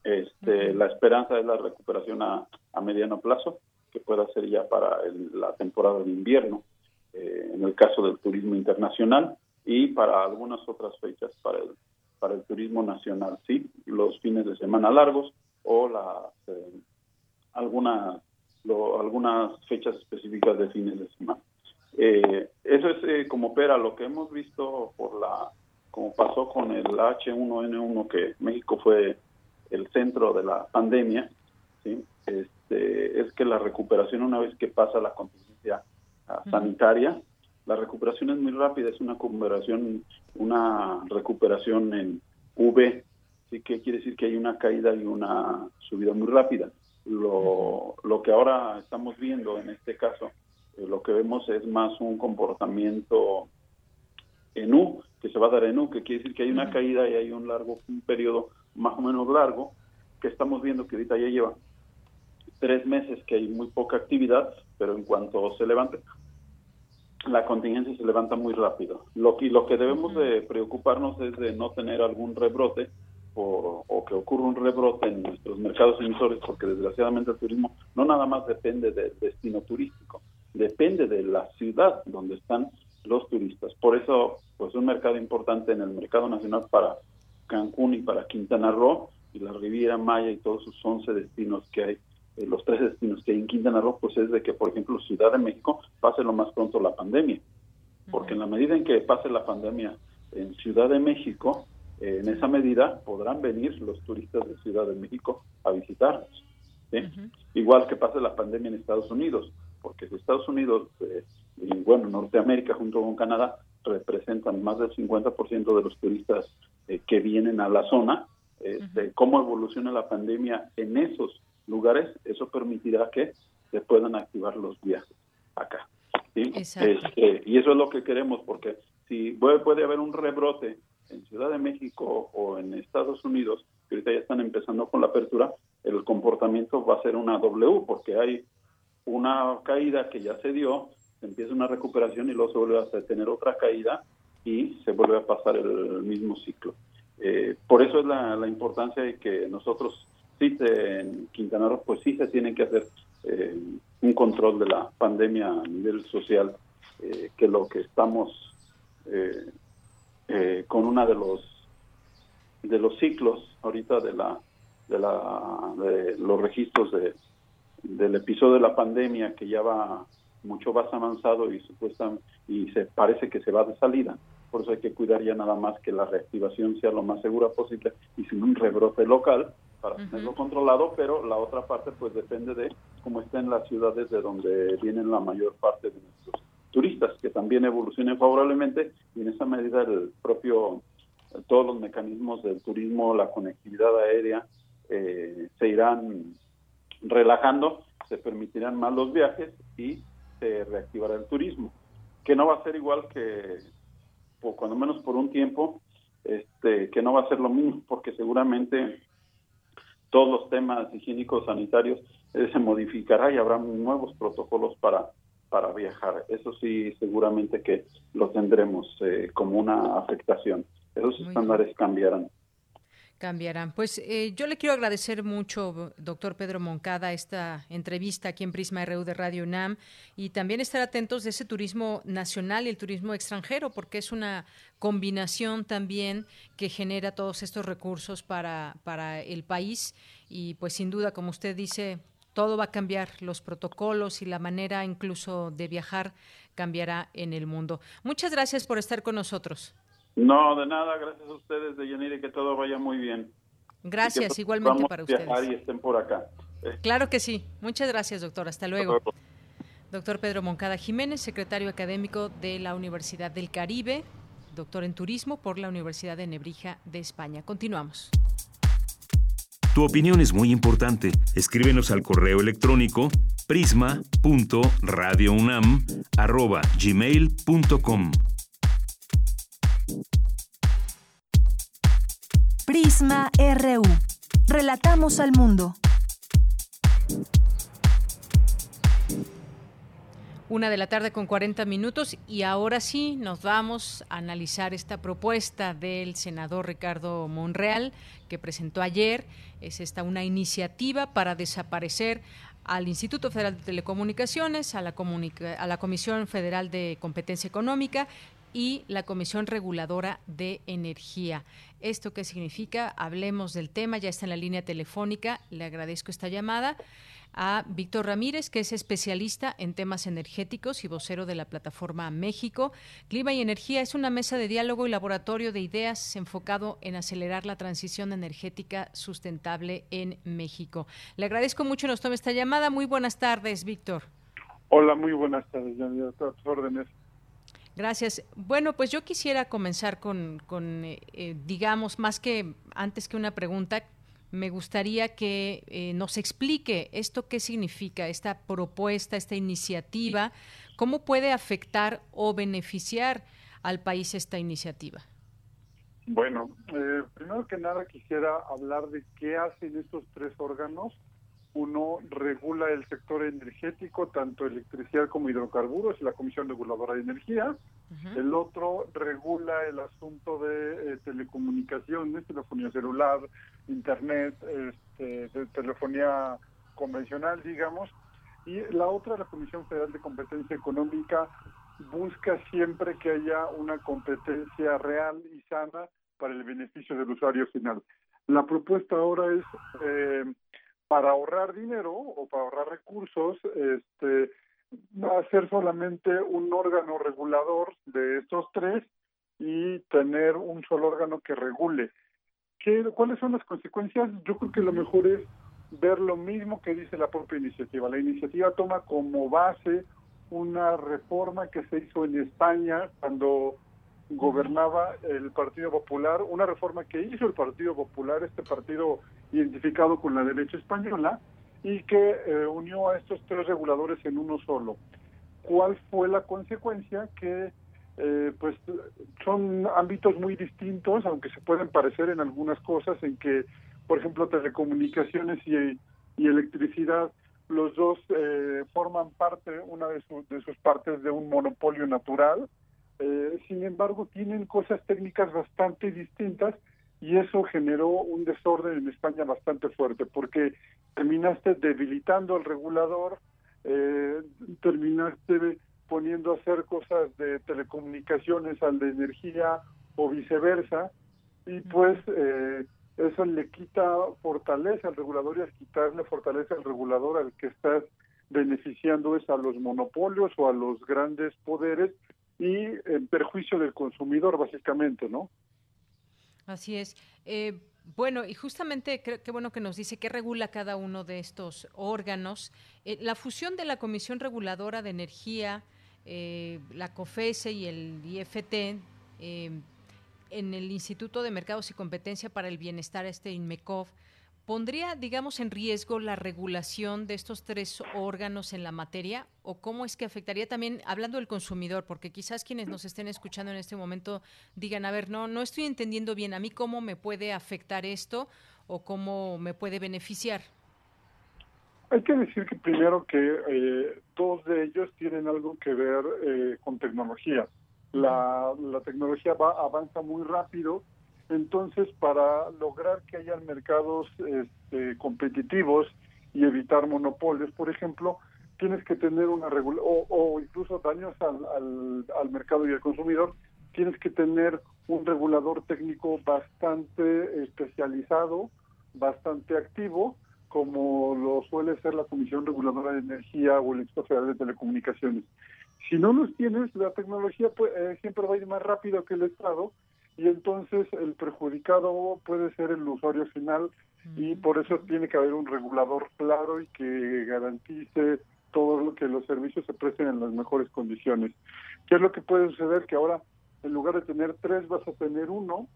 Speaker 9: Este, La esperanza es la recuperación a, a mediano plazo, que pueda ser ya para la temporada de invierno eh, en el caso del turismo internacional y para algunas otras fechas para el para el turismo nacional, sí, los fines de semana largos o las eh, algunas algunas fechas específicas de fines de semana. Eh, eso es como opera lo que hemos visto por la como pasó con el H1N1 que México fue el centro de la pandemia, ¿sí? este, es que la recuperación una vez que pasa la contingencia sanitaria, la recuperación es muy rápida, es una recuperación, una recuperación en V, ¿sí? que quiere decir que hay una caída y una subida muy rápida. Lo, lo que ahora estamos viendo en este caso, eh, lo que vemos es más un comportamiento en U, que se va a dar en U, que quiere decir que hay una caída y hay un largo, un periodo más o menos largo, que estamos viendo que ahorita ya lleva tres meses que hay muy poca actividad, pero en cuanto se levante, la contingencia se levanta muy rápido. Lo que, lo que debemos de preocuparnos es de no tener algún rebrote o, o que ocurra un rebrote en nuestros mercados emisores, porque desgraciadamente el turismo no nada más depende del destino turístico, depende de la ciudad donde están los turistas. Por eso, pues un mercado importante en el mercado nacional para Cancún y para Quintana Roo y la Riviera Maya y todos sus 11 destinos que hay eh, los tres destinos que hay en Quintana Roo, pues es de que, por ejemplo, Ciudad de México pase lo más pronto la pandemia. Porque en la medida en que pase la pandemia en Ciudad de México, eh, en esa medida podrán venir los turistas de Ciudad de México a visitarnos. Igual que pase la pandemia en Estados Unidos, porque Estados Unidos eh, y, bueno, Norteamérica junto con Canadá representan más del 50% de los turistas que vienen a la zona, de cómo evoluciona la pandemia en esos lugares, eso permitirá que se puedan activar los viajes acá. Este, y eso es lo que queremos, porque si puede, haber un rebrote en Ciudad de México o en Estados Unidos, que ahorita ya están empezando con la apertura, el comportamiento va a ser una W, porque hay una caída que ya se dio, se empieza una recuperación y luego se vuelve a tener otra caída y se vuelve a pasar el, mismo ciclo. Eh, por eso es la, importancia de que nosotros, sí, en Quintana Roo, pues sí se tiene que hacer eh, un control de la pandemia a nivel social, eh, que lo que estamos con una de los de los ciclos ahorita de la de la de los registros de del episodio de la pandemia que ya va mucho más avanzado y supuestamente y se parece que se va de salida. Por eso hay que cuidar ya nada más que la reactivación sea lo más segura posible y sin un rebrote local para tenerlo controlado, pero la otra parte pues depende de cómo estén las ciudades de donde vienen la mayor parte de nuestros turistas, que también evolucionen favorablemente y en esa medida el propio todos los mecanismos del turismo, la conectividad aérea eh, se irán relajando, se permitirán más los viajes y se reactivará el turismo, que no va a ser igual que, o cuando menos por un tiempo, este, que no va a ser lo mismo, porque seguramente todos los temas higiénicos sanitarios eh, se modificará y habrá nuevos protocolos para para viajar. Eso sí, seguramente que lo tendremos eh, como una afectación. Esos estándares cambiarán
Speaker 2: cambiarán. Pues eh, yo le quiero agradecer mucho, doctor Pedro Moncada, esta entrevista aquí en Prisma RU de Radio UNAM y también estar atentos de ese turismo nacional y el turismo extranjero, porque es una combinación también que genera todos estos recursos para, para el país y pues sin duda, como usted dice, todo va a cambiar, los protocolos y la manera incluso de viajar cambiará en el mundo. Muchas gracias por estar con nosotros.
Speaker 9: No, de nada, gracias a ustedes, de y que todo vaya muy bien.
Speaker 2: Gracias, igualmente para ustedes.
Speaker 9: y estén por acá.
Speaker 2: Claro que sí. Muchas gracias, doctor. Hasta luego. Doctor Pedro Moncada Jiménez, secretario académico de la Universidad del Caribe, doctor en turismo por la Universidad de Nebrija de España. Continuamos.
Speaker 3: Tu opinión es muy importante. Escríbenos al correo electrónico prisma.radiounam@gmail.com.
Speaker 4: Prisma RU. Relatamos al mundo.
Speaker 2: Una de la tarde con 40 minutos y ahora sí nos vamos a analizar esta propuesta del senador Ricardo Monreal que presentó ayer. Es esta una iniciativa para desaparecer al Instituto Federal de Telecomunicaciones, a la, a la Comisión Federal de Competencia Económica y la Comisión Reguladora de Energía. ¿Esto qué significa? Hablemos del tema, ya está en la línea telefónica, le agradezco esta llamada a Víctor Ramírez, que es especialista en temas energéticos y vocero de la plataforma México. Clima y Energía es una mesa de diálogo y laboratorio de ideas enfocado en acelerar la transición energética sustentable en México. Le agradezco mucho nos tome esta llamada. Muy buenas tardes, Víctor.
Speaker 10: Hola, muy buenas tardes, a tus órdenes.
Speaker 2: Gracias. Bueno, pues yo quisiera comenzar con, eh, eh, digamos, más que antes que una pregunta, me gustaría que eh, nos explique esto qué significa, esta propuesta, esta iniciativa, cómo puede afectar o beneficiar al país esta iniciativa.
Speaker 10: Bueno, primero que nada quisiera hablar de qué hacen estos tres órganos uno regula el sector energético, tanto electricidad como hidrocarburos, la Comisión Reguladora de Energía. El otro regula el asunto de eh, telecomunicaciones, telefonía celular, internet, este, telefonía convencional, digamos. Y la otra, la Comisión Federal de Competencia Económica, busca siempre que haya una competencia real y sana para el beneficio del usuario final. La propuesta ahora es eh, para ahorrar dinero o para ahorrar recursos, este, va a ser solamente un órgano regulador de estos tres y tener un solo órgano que regule. ¿Qué, ¿Cuáles son las consecuencias? Yo creo que lo mejor es ver lo mismo que dice la propia iniciativa. La iniciativa toma como base una reforma que se hizo en España cuando gobernaba el Partido Popular, una reforma que hizo el Partido Popular, este partido identificado con la derecha española, y que eh, unió a estos tres reguladores en uno solo. ¿Cuál fue la consecuencia? Que eh, pues son ámbitos muy distintos, aunque se pueden parecer en algunas cosas, en que, por ejemplo, telecomunicaciones y, y electricidad los dos eh, forman parte, una de, de, sus partes de un monopolio natural, eh, sin embargo tienen cosas técnicas bastante distintas y eso generó un desorden en España bastante fuerte porque terminaste debilitando al regulador, eh, terminaste poniendo a hacer cosas de telecomunicaciones al de energía o viceversa y pues eh, eso le quita fortaleza al regulador y al quitarle fortaleza al regulador al que estás beneficiando es a los monopolios o a los grandes poderes y en perjuicio del consumidor básicamente, ¿no?
Speaker 2: Así es. Eh, bueno, y justamente qué bueno que nos dice qué regula cada uno de estos órganos. Eh, la fusión de la Comisión Reguladora de Energía, eh, la COFESE y el IFT en el Instituto de Mercados y Competencia para el Bienestar, este INMECOV, ¿pondría, digamos, en riesgo la regulación de estos tres órganos en la materia? ¿O cómo es que afectaría también, hablando del consumidor, porque quizás quienes nos estén escuchando en este momento digan, a ver, no, no estoy entendiendo bien, ¿a mí cómo me puede afectar esto o cómo me puede beneficiar?
Speaker 10: Hay que decir que primero que eh, todos de ellos tienen algo que ver eh, con tecnología la, la tecnología va avanza muy rápido, entonces para lograr que haya mercados este, competitivos y evitar monopolios, por ejemplo, tienes que tener una regulación, o, incluso daños al, al, mercado y al consumidor, tienes que tener un regulador técnico bastante especializado, bastante activo, como lo suele ser la Comisión Reguladora de Energía o el Instituto Federal de Telecomunicaciones. Si no los tienes, la tecnología eh, siempre va a ir más rápido que el Estado y entonces el perjudicado puede ser el usuario final y por eso tiene que haber un regulador claro y que garantice todo lo que los servicios se presten en las mejores condiciones. ¿Qué es lo que puede suceder? Que ahora en lugar de tener tres vas a tener uno.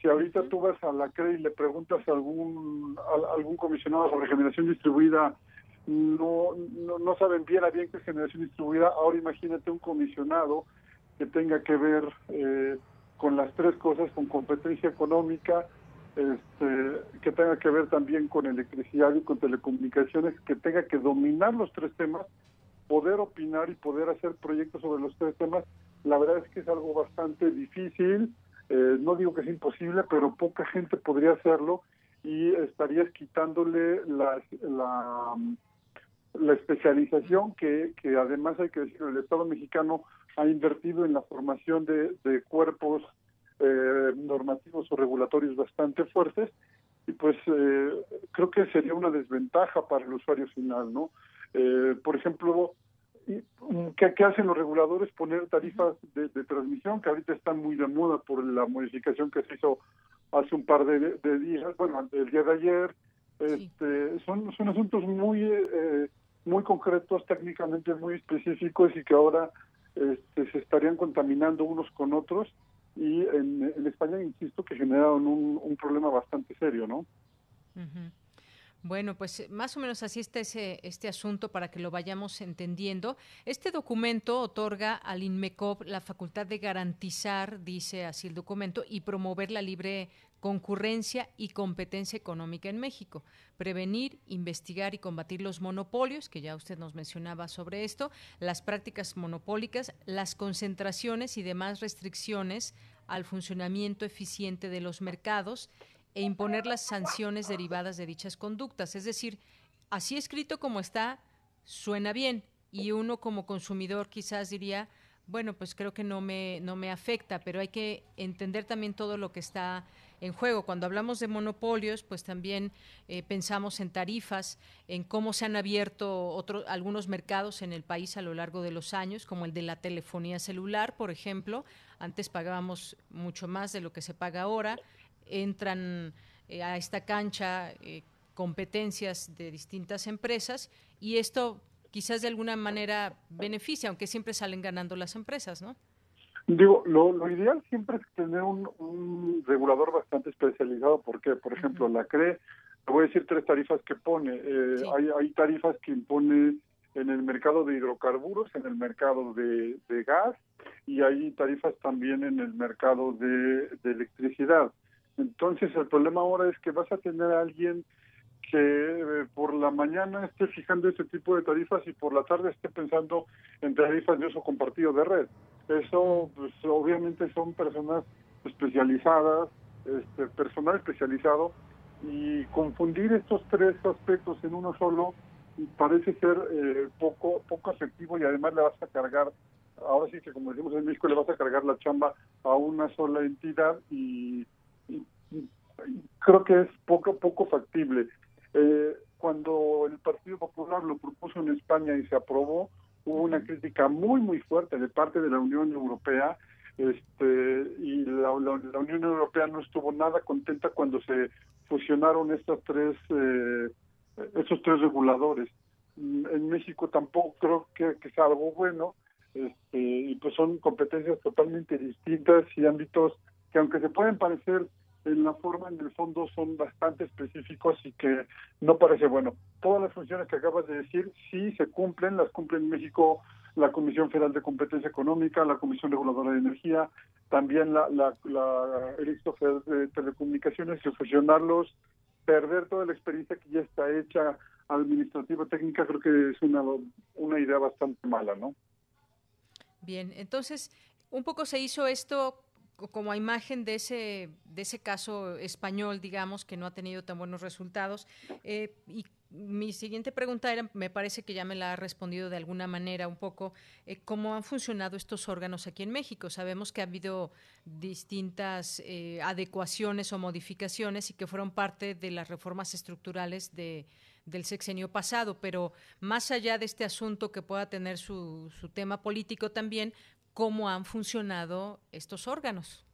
Speaker 10: Si ahorita tú vas a la CRE y le preguntas a algún, a algún comisionado sobre generación distribuida no, no, saben bien a bien qué es generación distribuida. Ahora imagínate un comisionado que tenga que ver eh, con las tres cosas, con competencia económica, este, que tenga que ver también con electricidad y con telecomunicaciones, que tenga que dominar los tres temas, poder opinar y poder hacer proyectos sobre los tres temas. La verdad es que es algo bastante difícil, eh, no digo que es imposible, pero poca gente podría hacerlo y estarías quitándole la, la especialización que, que además hay que decir, el Estado mexicano ha invertido en la formación de, de cuerpos eh, normativos o regulatorios bastante fuertes y pues eh, creo que sería una desventaja para el usuario final, ¿no? Eh, por ejemplo, ¿qué, ¿qué, hacen los reguladores? Poner tarifas de, transmisión que ahorita están muy de moda por la modificación que se hizo hace un par de, días, bueno, el día de ayer, este, son, son asuntos muy eh, muy concretos, técnicamente muy específicos y que ahora este, se estarían contaminando unos con otros y en, España, insisto, que generaron un, problema bastante serio, ¿no?
Speaker 2: Bueno, pues más o menos así está ese, este asunto para que lo vayamos entendiendo. Este documento otorga al INMECOP la facultad de garantizar, dice así el documento, y promover la libre concurrencia y competencia económica en México, prevenir, investigar y combatir los monopolios, que ya usted nos mencionaba sobre esto, las prácticas monopólicas, las concentraciones y demás restricciones al funcionamiento eficiente de los mercados e imponer las sanciones derivadas de dichas conductas. Es decir, así escrito como está, suena bien y uno como consumidor quizás diría, bueno, pues creo que no me, no me afecta, pero hay que entender también todo lo que está en juego. Cuando hablamos de monopolios, pues también eh, pensamos en tarifas, en cómo se han abierto otros algunos mercados en el país a lo largo de los años, como el de la telefonía celular, por ejemplo. Antes pagábamos mucho más de lo que se paga ahora entran eh, a esta cancha eh, competencias de distintas empresas y esto quizás de alguna manera beneficia, aunque siempre salen ganando las empresas, ¿no?
Speaker 10: Digo, lo, ideal siempre es tener un, regulador bastante especializado, porque, por ejemplo, la CRE, te voy a decir tres tarifas que pone. Eh, hay, hay tarifas que impone en el mercado de hidrocarburos, en el mercado de, gas y hay tarifas también en el mercado de electricidad. Entonces el problema ahora es que vas a tener a alguien que eh, por la mañana esté fijando ese tipo de tarifas y por la tarde esté pensando en tarifas de uso compartido de red. Eso, pues, obviamente son personas especializadas, este, personal especializado, y confundir estos tres aspectos en uno solo parece ser eh, poco poco efectivo y además le vas a cargar ahora sí que como decimos en México le vas a cargar la chamba a una sola entidad y, creo que es poco poco factible eh, cuando el Partido Popular lo propuso en España y se aprobó hubo una crítica muy muy fuerte de parte de la Unión Europea este y la, Unión Europea no estuvo nada contenta cuando se fusionaron estas tres eh, esos tres reguladores. Mm, en México tampoco creo que, que sea algo bueno este, y pues son competencias totalmente distintas y ámbitos que aunque se pueden parecer en la forma, en el fondo son bastante específicos y que no parece bueno. Todas las funciones que acabas de decir sí se cumplen, las cumple en México la Comisión Federal de Competencia Económica, la Comisión Reguladora de Energía, también la, la, la de Telecomunicaciones, y fusionarlos, perder toda la experiencia que ya está hecha administrativa técnica, creo que es una, una idea bastante mala, ¿no?
Speaker 2: Bien, entonces, un poco se hizo esto como imagen de ese, de ese caso español, digamos, que no ha tenido tan buenos resultados. Eh, y mi siguiente pregunta era, me parece que ya me la ha respondido de alguna manera un poco, eh, ¿cómo han funcionado estos órganos aquí en México? Sabemos que ha habido distintas eh, adecuaciones o modificaciones y que fueron parte de las reformas estructurales de, del sexenio pasado, pero más allá de este asunto que pueda tener su, su tema político también, cómo han funcionado estos órganos.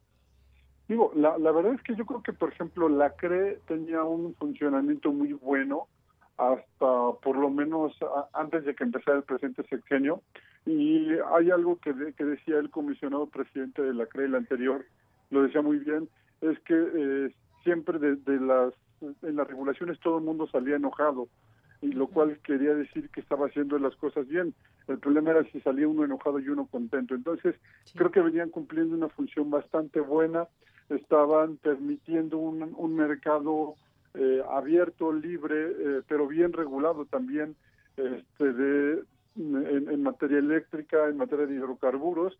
Speaker 10: Digo, la, la verdad es que yo creo que, por ejemplo, la CRE tenía un funcionamiento muy bueno hasta por lo menos antes de que empezara el presente sexenio. Y hay algo que, decía el comisionado presidente de la CRE, el anterior, lo decía muy bien, es que eh, siempre de, las en las regulaciones todo el mundo salía enojado y lo cual quería decir que estaba haciendo las cosas bien. El problema era si salía uno enojado y uno contento. Entonces, creo que venían cumpliendo una función bastante buena, estaban permitiendo un, un mercado eh, abierto, libre, eh, pero bien regulado también este, de, en, materia eléctrica, en materia de hidrocarburos.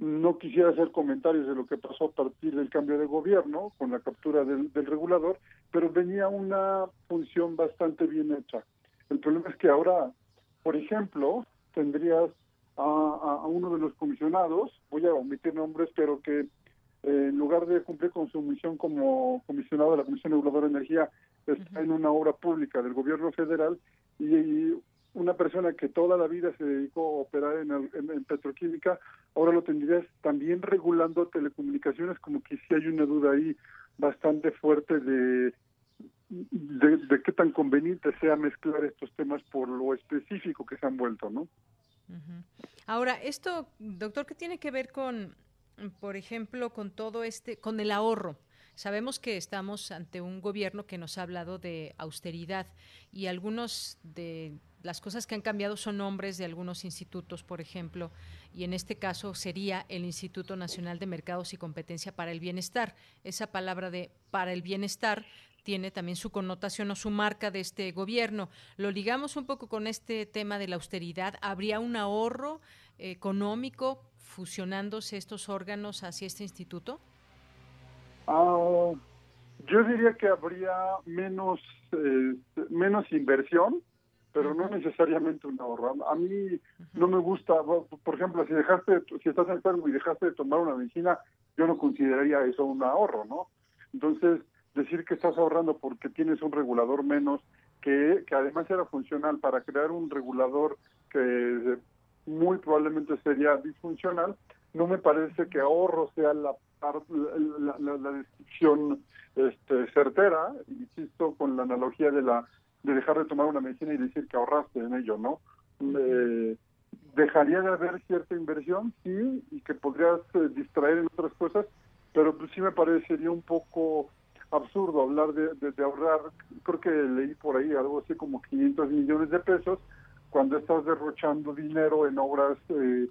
Speaker 10: No quisiera hacer comentarios de lo que pasó a partir del cambio de gobierno con la captura del, del regulador, pero venía una función bastante bien hecha. El problema es que ahora, por ejemplo, tendrías a, uno de los comisionados, voy a omitir nombres, pero que eh, en lugar de cumplir con su misión como comisionado de la Comisión Reguladora de Energía, está en una obra pública del gobierno federal y, una persona que toda la vida se dedicó a operar en, petroquímica, ahora lo tendrías también regulando telecomunicaciones, como que sí hay una duda ahí bastante fuerte de de, qué tan conveniente sea mezclar estos temas por lo específico que se han vuelto, ¿no?
Speaker 2: Ahora, esto, doctor, ¿qué tiene que ver con, por ejemplo, con todo este, con el ahorro? Sabemos que estamos ante un gobierno que nos ha hablado de austeridad y algunos de las cosas que han cambiado son nombres de algunos institutos, por ejemplo, y en este caso sería el Instituto Nacional de Mercados y Competencia para el Bienestar. Esa palabra de para el bienestar tiene también su connotación o su marca de este gobierno. Lo ligamos un poco con este tema de la austeridad. ¿Habría un ahorro económico fusionándose estos órganos hacia este instituto?
Speaker 10: Ah, yo diría que habría menos eh, menos inversión, pero no necesariamente un ahorro. A, mí no me gusta, por ejemplo, si dejaste, si estás enfermo y dejaste de tomar una medicina, yo no consideraría eso un ahorro, ¿no? Entonces, decir que estás ahorrando porque tienes un regulador menos, que, que además era funcional para crear un regulador que muy probablemente sería disfuncional, no me parece que ahorro sea la, la, la, descripción este, certera, insisto, con la analogía de la de dejar de tomar una medicina y decir que ahorraste en ello, ¿no? Eh, dejaría de haber cierta inversión, sí, y que podrías eh, distraer en otras cosas, pero pues sí me parecería un poco absurdo hablar de, ahorrar, creo que leí por ahí algo así como 500 millones de pesos, cuando estás derrochando dinero en obras eh,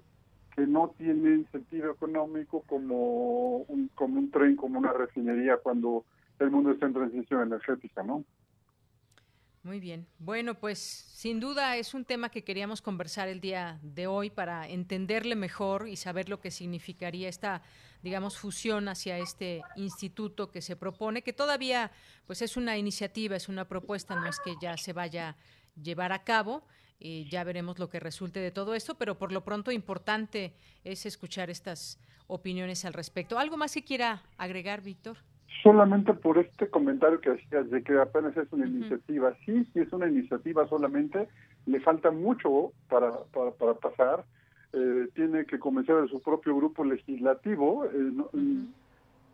Speaker 10: no tienen sentido económico como un, como un tren, como una refinería, cuando el mundo está en transición energética, ¿no?
Speaker 2: Muy bien. Bueno, pues sin duda es un tema que queríamos conversar el día de hoy para entenderle mejor y saber lo que significaría esta, digamos, fusión hacia este instituto que se propone, que todavía pues es una iniciativa, es una propuesta, no es que ya se vaya a llevar a cabo. Y ya veremos lo que resulte de todo esto, pero por lo pronto importante es escuchar estas opiniones al respecto. ¿Algo más que quiera agregar, Víctor?
Speaker 10: solamente por este comentario que hacías de que apenas es una iniciativa. Sí, sí es una iniciativa solamente, le falta mucho para, para, pasar. Eh, tiene que comenzar de su propio grupo legislativo, eh,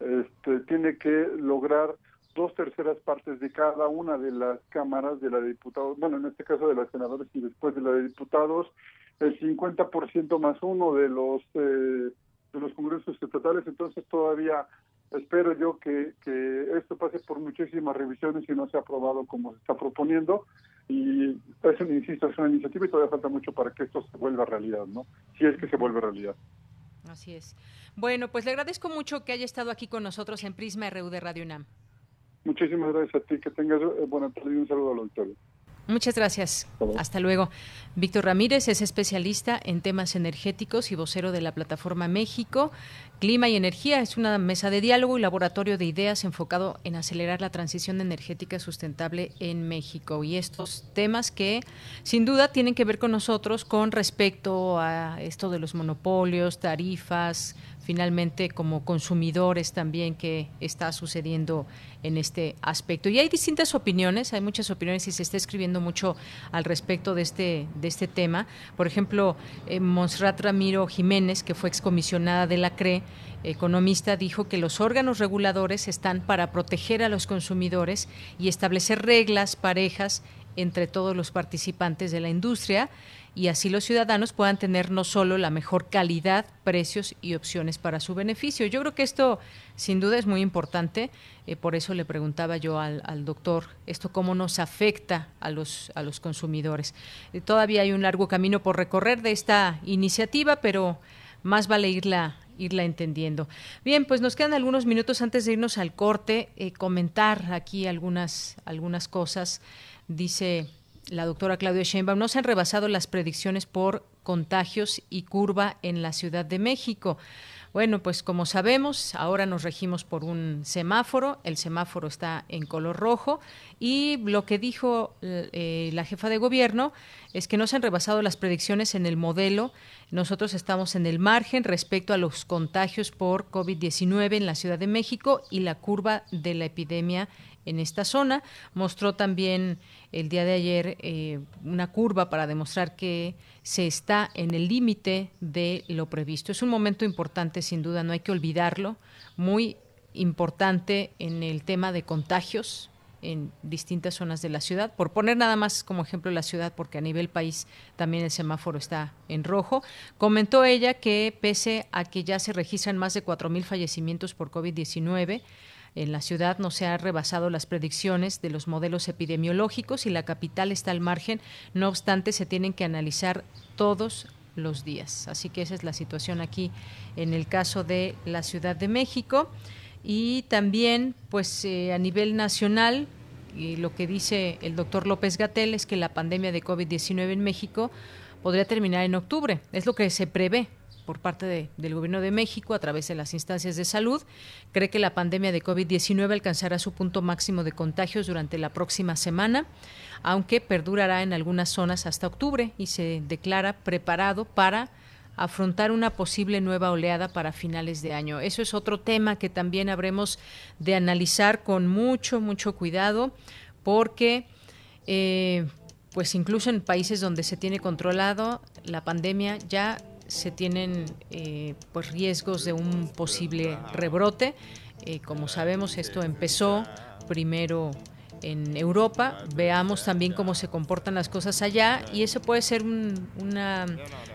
Speaker 10: este, tiene que lograr dos terceras partes de cada una de las cámaras de la de diputados, bueno, en este caso de los senadores y después de la de diputados, el 50% más uno de los eh, de los congresos estatales, entonces todavía espero yo que, que esto pase por muchísimas revisiones y no sea aprobado como se está proponiendo. Y es un, insisto, es una iniciativa y todavía falta mucho para que esto se vuelva realidad, ¿no? Si es que se vuelve realidad.
Speaker 2: Así es. Bueno, pues le agradezco mucho que haya estado aquí con nosotros en Prisma RU de Radio UNAM.
Speaker 10: Muchísimas gracias a ti, que tengas eh, buena tarde y un saludo al auditorio.
Speaker 2: Muchas gracias. Hasta luego. Víctor Ramírez es especialista en temas energéticos y vocero de la Plataforma México. Clima y Energía es una mesa de diálogo y laboratorio de ideas enfocado en acelerar la transición energética sustentable en México. Y estos temas que sin duda tienen que ver con nosotros con respecto a esto de los monopolios, tarifas, finalmente como consumidores también que está sucediendo en este aspecto. Y hay distintas opiniones, hay muchas opiniones y se está escribiendo mucho al respecto de este, de este tema. Por ejemplo, eh, Monserrat Ramiro Jiménez, que fue excomisionada de la CRE, economista, dijo que los órganos reguladores están para proteger a los consumidores y establecer reglas parejas entre todos los participantes de la industria y así los ciudadanos puedan tener no solo la mejor calidad, precios y opciones para su beneficio. Yo creo que esto sin duda es muy importante, eh, por eso le preguntaba yo al, doctor esto cómo nos afecta a los, a los consumidores. Eh, todavía hay un largo camino por recorrer de esta iniciativa, pero más vale irla irla entendiendo. Bien, pues nos quedan algunos minutos antes de irnos al corte, eh, comentar aquí algunas, algunas cosas. Dice la doctora Claudia Sheinbaum, no se han rebasado las predicciones por contagios y curva en la Ciudad de México. Bueno, pues como sabemos, ahora nos regimos por un semáforo, el semáforo está en color rojo y lo que dijo eh, la jefa de gobierno es que no se han rebasado las predicciones en el modelo, nosotros estamos en el margen respecto a los contagios por COVID-19 en la Ciudad de México y la curva de la epidemia en esta zona. Mostró también el día de ayer eh, una curva para demostrar que se está en el límite de lo previsto. Es un momento importante, sin duda, no hay que olvidarlo, muy importante en el tema de contagios en distintas zonas de la ciudad. Por poner nada más como ejemplo la ciudad, porque a nivel país también el semáforo está en rojo. Comentó ella que pese a que ya se registran más de 4.000 fallecimientos por COVID-19, en la ciudad no se han rebasado las predicciones de los modelos epidemiológicos y la capital está al margen. No obstante, se tienen que analizar todos los días. Así que esa es la situación aquí en el caso de la Ciudad de México. Y también, pues eh, a nivel nacional, y lo que dice el doctor López Gatel es que la pandemia de COVID-19 en México podría terminar en octubre. Es lo que se prevé por parte del Gobierno de México a través de las instancias de salud. Cree que la pandemia de COVID-19 alcanzará su punto máximo de contagios durante la próxima semana, aunque perdurará en algunas zonas hasta octubre y se declara preparado para afrontar una posible nueva oleada para finales de año. Eso es otro tema que también habremos de analizar con mucho, mucho cuidado, porque eh, pues incluso en países donde se tiene controlado la pandemia ya se tienen eh, pues riesgos de un posible rebrote. Eh, como sabemos, esto empezó primero en Europa, veamos también cómo se comportan las cosas allá y eso puede ser un,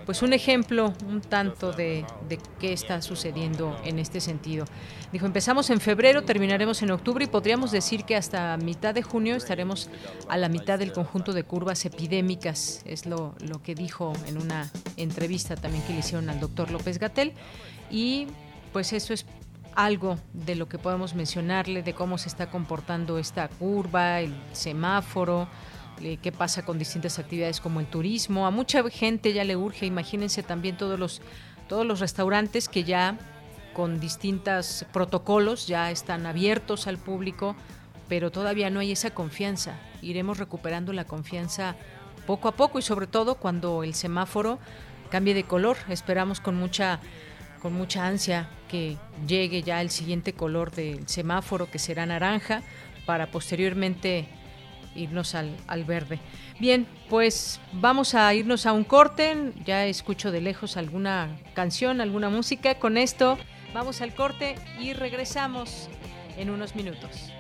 Speaker 2: pues un ejemplo un tanto de, de, qué está sucediendo en este sentido. Dijo, empezamos en febrero, terminaremos en octubre y podríamos decir que hasta mitad de junio estaremos a la mitad del conjunto de curvas epidémicas, es lo, lo que dijo en una entrevista también que le hicieron al doctor López Gatel y pues eso es algo de lo que podemos mencionarle, de cómo se está comportando esta curva, el semáforo, eh, qué pasa con distintas actividades como el turismo. A mucha gente ya le urge, imagínense también todos los, todos los restaurantes que ya con distintos protocolos ya están abiertos al público, pero todavía no hay esa confianza. Iremos recuperando la confianza poco a poco y sobre todo cuando el semáforo cambie de color. Esperamos con mucha con mucha ansia que llegue ya el siguiente color del semáforo que será naranja para posteriormente irnos al, al, verde. Bien, pues vamos a irnos a un corte. Ya escucho de lejos alguna canción, alguna música. Con esto vamos al corte y regresamos en unos minutos.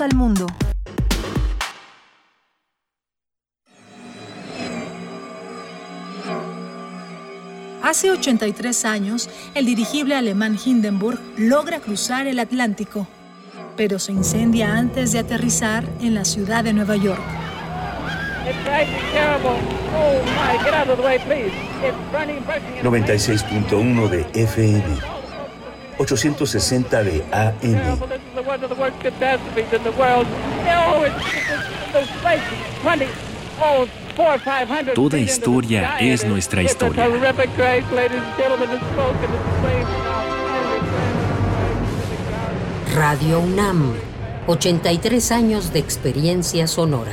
Speaker 4: Al mundo. Hace 83 años, el dirigible alemán Hindenburg logra cruzar el Atlántico, pero se incendia antes de aterrizar en la ciudad de Nueva York.
Speaker 3: 96.1 de FM 860 de AM.
Speaker 11: Toda historia es nuestra historia.
Speaker 12: Radio UNAM, 83 años de experiencia sonora.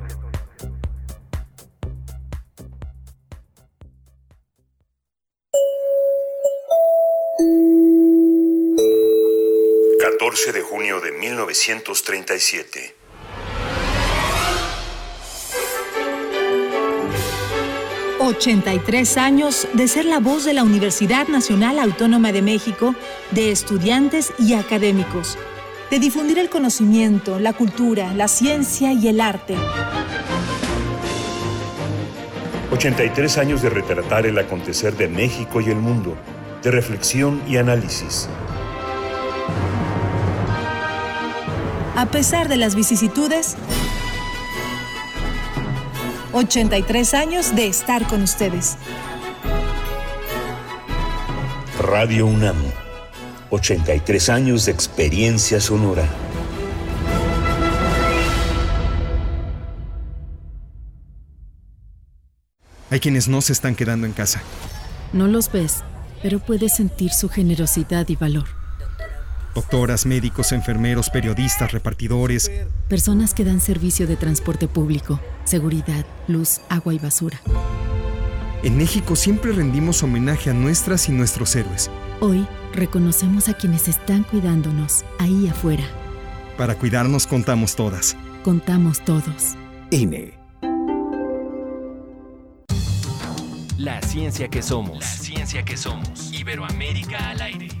Speaker 3: 14 de junio de 1937.
Speaker 4: ...83 años de ser la voz de la Universidad Nacional Autónoma de México... ...de estudiantes y académicos...
Speaker 13: de difundir el conocimiento, la cultura, la ciencia y el arte.
Speaker 3: 83 años de retratar el acontecer de México y el mundo, de reflexión y análisis.
Speaker 13: A pesar de las vicisitudes, 83 años de estar con ustedes.
Speaker 3: Radio UNAM, 83 años de experiencia sonora.
Speaker 14: Hay quienes no se están quedando en casa.
Speaker 15: No los ves, pero puedes sentir su generosidad y valor.
Speaker 14: Doctoras, médicos, enfermeros, periodistas, repartidores.
Speaker 15: Personas que dan servicio de transporte público, seguridad, luz, agua y basura.
Speaker 14: En México siempre rendimos homenaje a nuestras y nuestros héroes.
Speaker 15: Hoy reconocemos a quienes están cuidándonos ahí afuera.
Speaker 14: Para cuidarnos contamos todas.
Speaker 15: Contamos todos.
Speaker 14: INE.
Speaker 11: La ciencia que somos. La ciencia que somos. Iberoamérica al aire.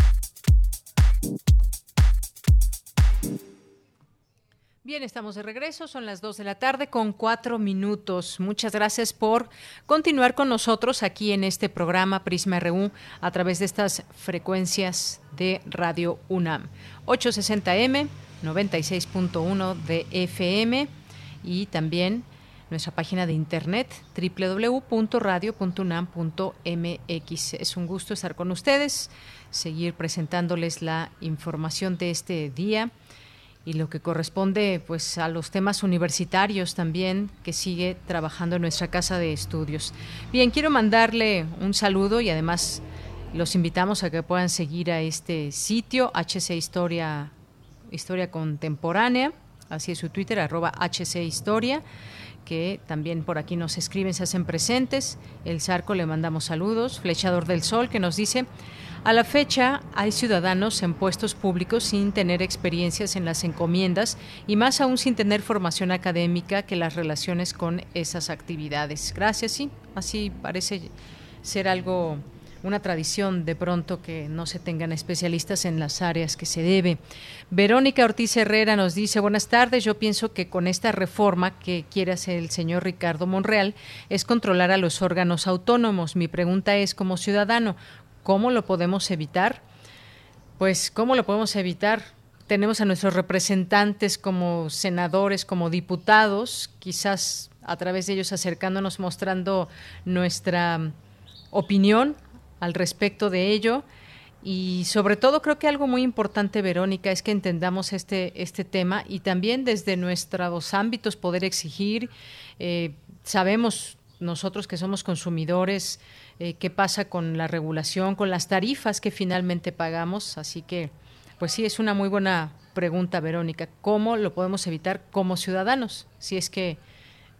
Speaker 2: Bien, estamos de regreso, son las 2 de la tarde con cuatro minutos. Muchas gracias por continuar con nosotros aquí en este programa Prisma RU a través de estas frecuencias de Radio UNAM. 860M, 96.1 de FM y también nuestra página de internet www.radio.unam.mx. Es un gusto estar con ustedes, seguir presentándoles la información de este día y lo que corresponde pues a los temas universitarios también que sigue trabajando en nuestra casa de estudios. Bien, quiero mandarle un saludo y además los invitamos a que puedan seguir a este sitio HC Historia Historia Contemporánea, así es su Twitter arroba HC Historia que también por aquí nos escriben, se hacen presentes. El Zarco le mandamos saludos. Flechador del Sol que nos dice, a la fecha hay ciudadanos en puestos públicos sin tener experiencias en las encomiendas y más aún sin tener formación académica que las relaciones con esas actividades. Gracias, sí, así parece ser algo una tradición de pronto que no se tengan especialistas en las áreas que se debe. Verónica Ortiz Herrera nos dice, buenas tardes, yo pienso que con esta reforma que quiere hacer el señor Ricardo Monreal es controlar a los órganos autónomos. Mi pregunta es, como ciudadano, ¿cómo lo podemos evitar? Pues, ¿cómo lo podemos evitar? Tenemos a nuestros representantes como senadores, como diputados, quizás a través de ellos acercándonos, mostrando nuestra opinión al respecto de ello. Y sobre todo creo que algo muy importante, Verónica, es que entendamos este, este tema y también desde nuestros ámbitos poder exigir. Eh, sabemos nosotros que somos consumidores eh, qué pasa con la regulación, con las tarifas que finalmente pagamos. Así que, pues sí, es una muy buena pregunta, Verónica. ¿Cómo lo podemos evitar como ciudadanos? Si es que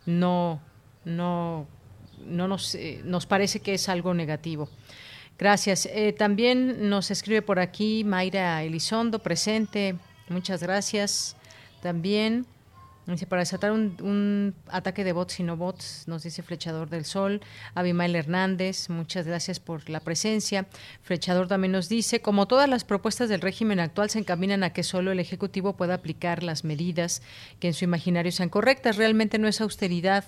Speaker 2: no, no, no nos, eh, nos parece que es algo negativo. Gracias. Eh, también nos escribe por aquí Mayra Elizondo, presente. Muchas gracias. También dice, para desatar un, ataque de bots y no bots, nos dice Flechador del Sol. Abimael Hernández, muchas gracias por la presencia. Flechador también nos dice, como todas las propuestas del régimen actual se encaminan a que solo el Ejecutivo pueda aplicar las medidas que en su imaginario sean correctas. Realmente no es austeridad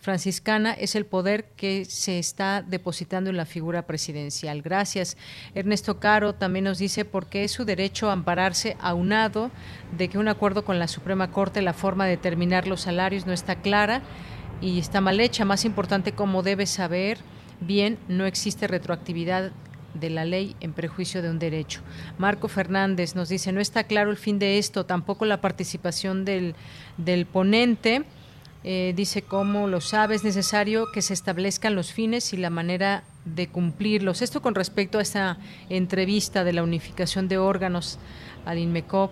Speaker 2: franciscana es el poder que se está depositando en la figura presidencial. Gracias. Ernesto Caro también nos dice por qué es su derecho a ampararse aunado de que un acuerdo con la Suprema Corte, la forma de determinar los salarios no está clara y está mal hecha. Más importante, como debe saber bien, no existe retroactividad de la ley en prejuicio de un derecho. Marco Fernández nos dice, no está claro el fin de esto, tampoco la participación del, del ponente eh, dice, cómo lo sabe, es necesario que se establezcan los fines y la manera de cumplirlos. Esto con respecto a esta entrevista de la unificación de órganos al INMECOP.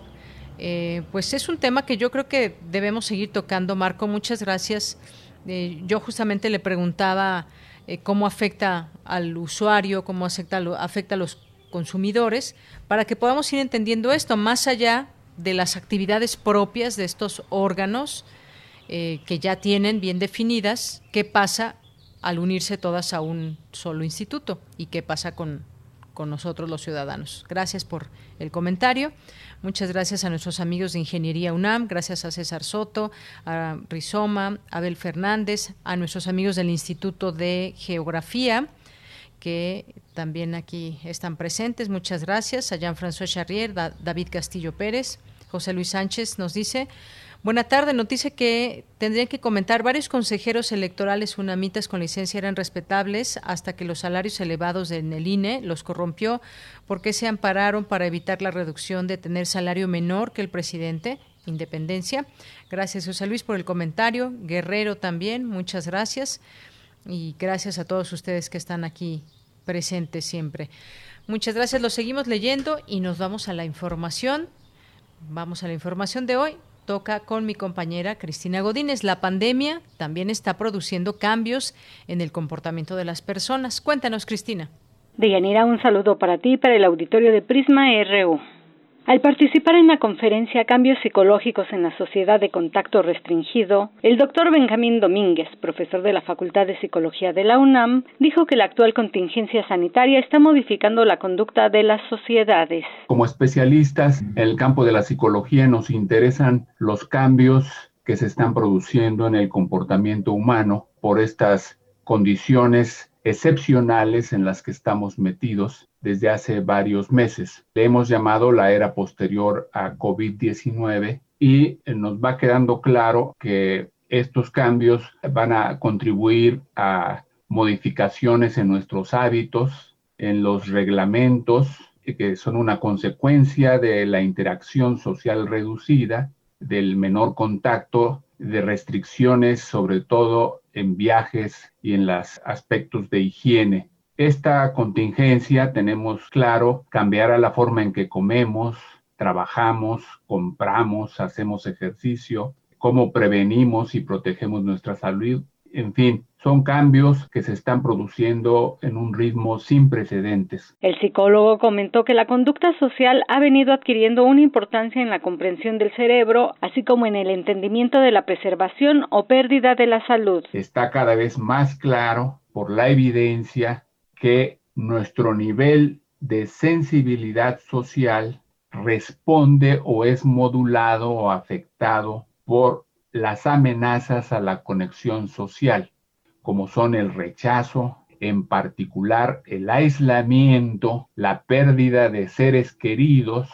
Speaker 2: Eh, pues es un tema que yo creo que debemos seguir tocando. Marco, muchas gracias. Eh, yo justamente le preguntaba eh, cómo afecta al usuario, cómo afecta, afecta a los consumidores, para que podamos ir entendiendo esto, más allá de las actividades propias de estos órganos que ya tienen bien definidas, qué pasa al unirse todas a un solo instituto y qué pasa con, con nosotros los ciudadanos. Gracias por el comentario. Muchas gracias a nuestros amigos de Ingeniería UNAM, gracias a César Soto, a Rizoma, a Abel Fernández, a nuestros amigos del Instituto de Geografía, que también aquí están presentes. Muchas gracias a Jean-François Charrier, David Castillo Pérez, José Luis Sánchez nos dice, Buena tarde. Noticia que tendrían que comentar varios consejeros electorales unamitas con licencia eran respetables hasta que los salarios elevados en el INE los corrompió. ¿Por qué se ampararon para evitar la reducción de tener salario menor que el presidente? Independencia. Gracias, José Luis, por el comentario. Guerrero también, muchas gracias. Y gracias a todos ustedes que están aquí presentes siempre. Muchas gracias, lo seguimos leyendo y nos vamos a la información. Vamos a la información de hoy toca con mi compañera Cristina Godínez. La pandemia también está produciendo cambios en el comportamiento de las personas. Cuéntanos, Cristina.
Speaker 16: Deyanira, un saludo para ti y para el auditorio de Prisma RU. Al participar en la conferencia Cambios psicológicos en la sociedad de contacto restringido, el doctor Benjamín Domínguez, profesor de la Facultad de Psicología de la UNAM, dijo que la actual contingencia sanitaria está modificando la conducta de las sociedades.
Speaker 17: Como especialistas en el campo de la psicología nos interesan los cambios que se están produciendo en el comportamiento humano por estas condiciones excepcionales en las que estamos metidos desde hace varios meses. Le hemos llamado la era posterior a COVID-19 y eh, nos va quedando claro que estos cambios van a contribuir a modificaciones en nuestros hábitos, en los reglamentos, que son una consecuencia de la interacción social reducida, del menor contacto, de restricciones, sobre todo en viajes y en los aspectos de higiene. Esta contingencia, tenemos claro, cambiará la forma en que comemos, trabajamos, compramos, hacemos ejercicio, cómo prevenimos y protegemos nuestra salud. En fin, son cambios que se están produciendo en un ritmo sin precedentes.
Speaker 16: El psicólogo comentó que la conducta social ha venido adquiriendo una importancia en la comprensión del cerebro, así como en el entendimiento de la preservación o pérdida de la salud.
Speaker 17: Está cada vez más claro por la evidencia que nuestro nivel de sensibilidad social responde o es modulado o afectado por las amenazas a la conexión social como son el rechazo, en particular el aislamiento, la pérdida de seres queridos,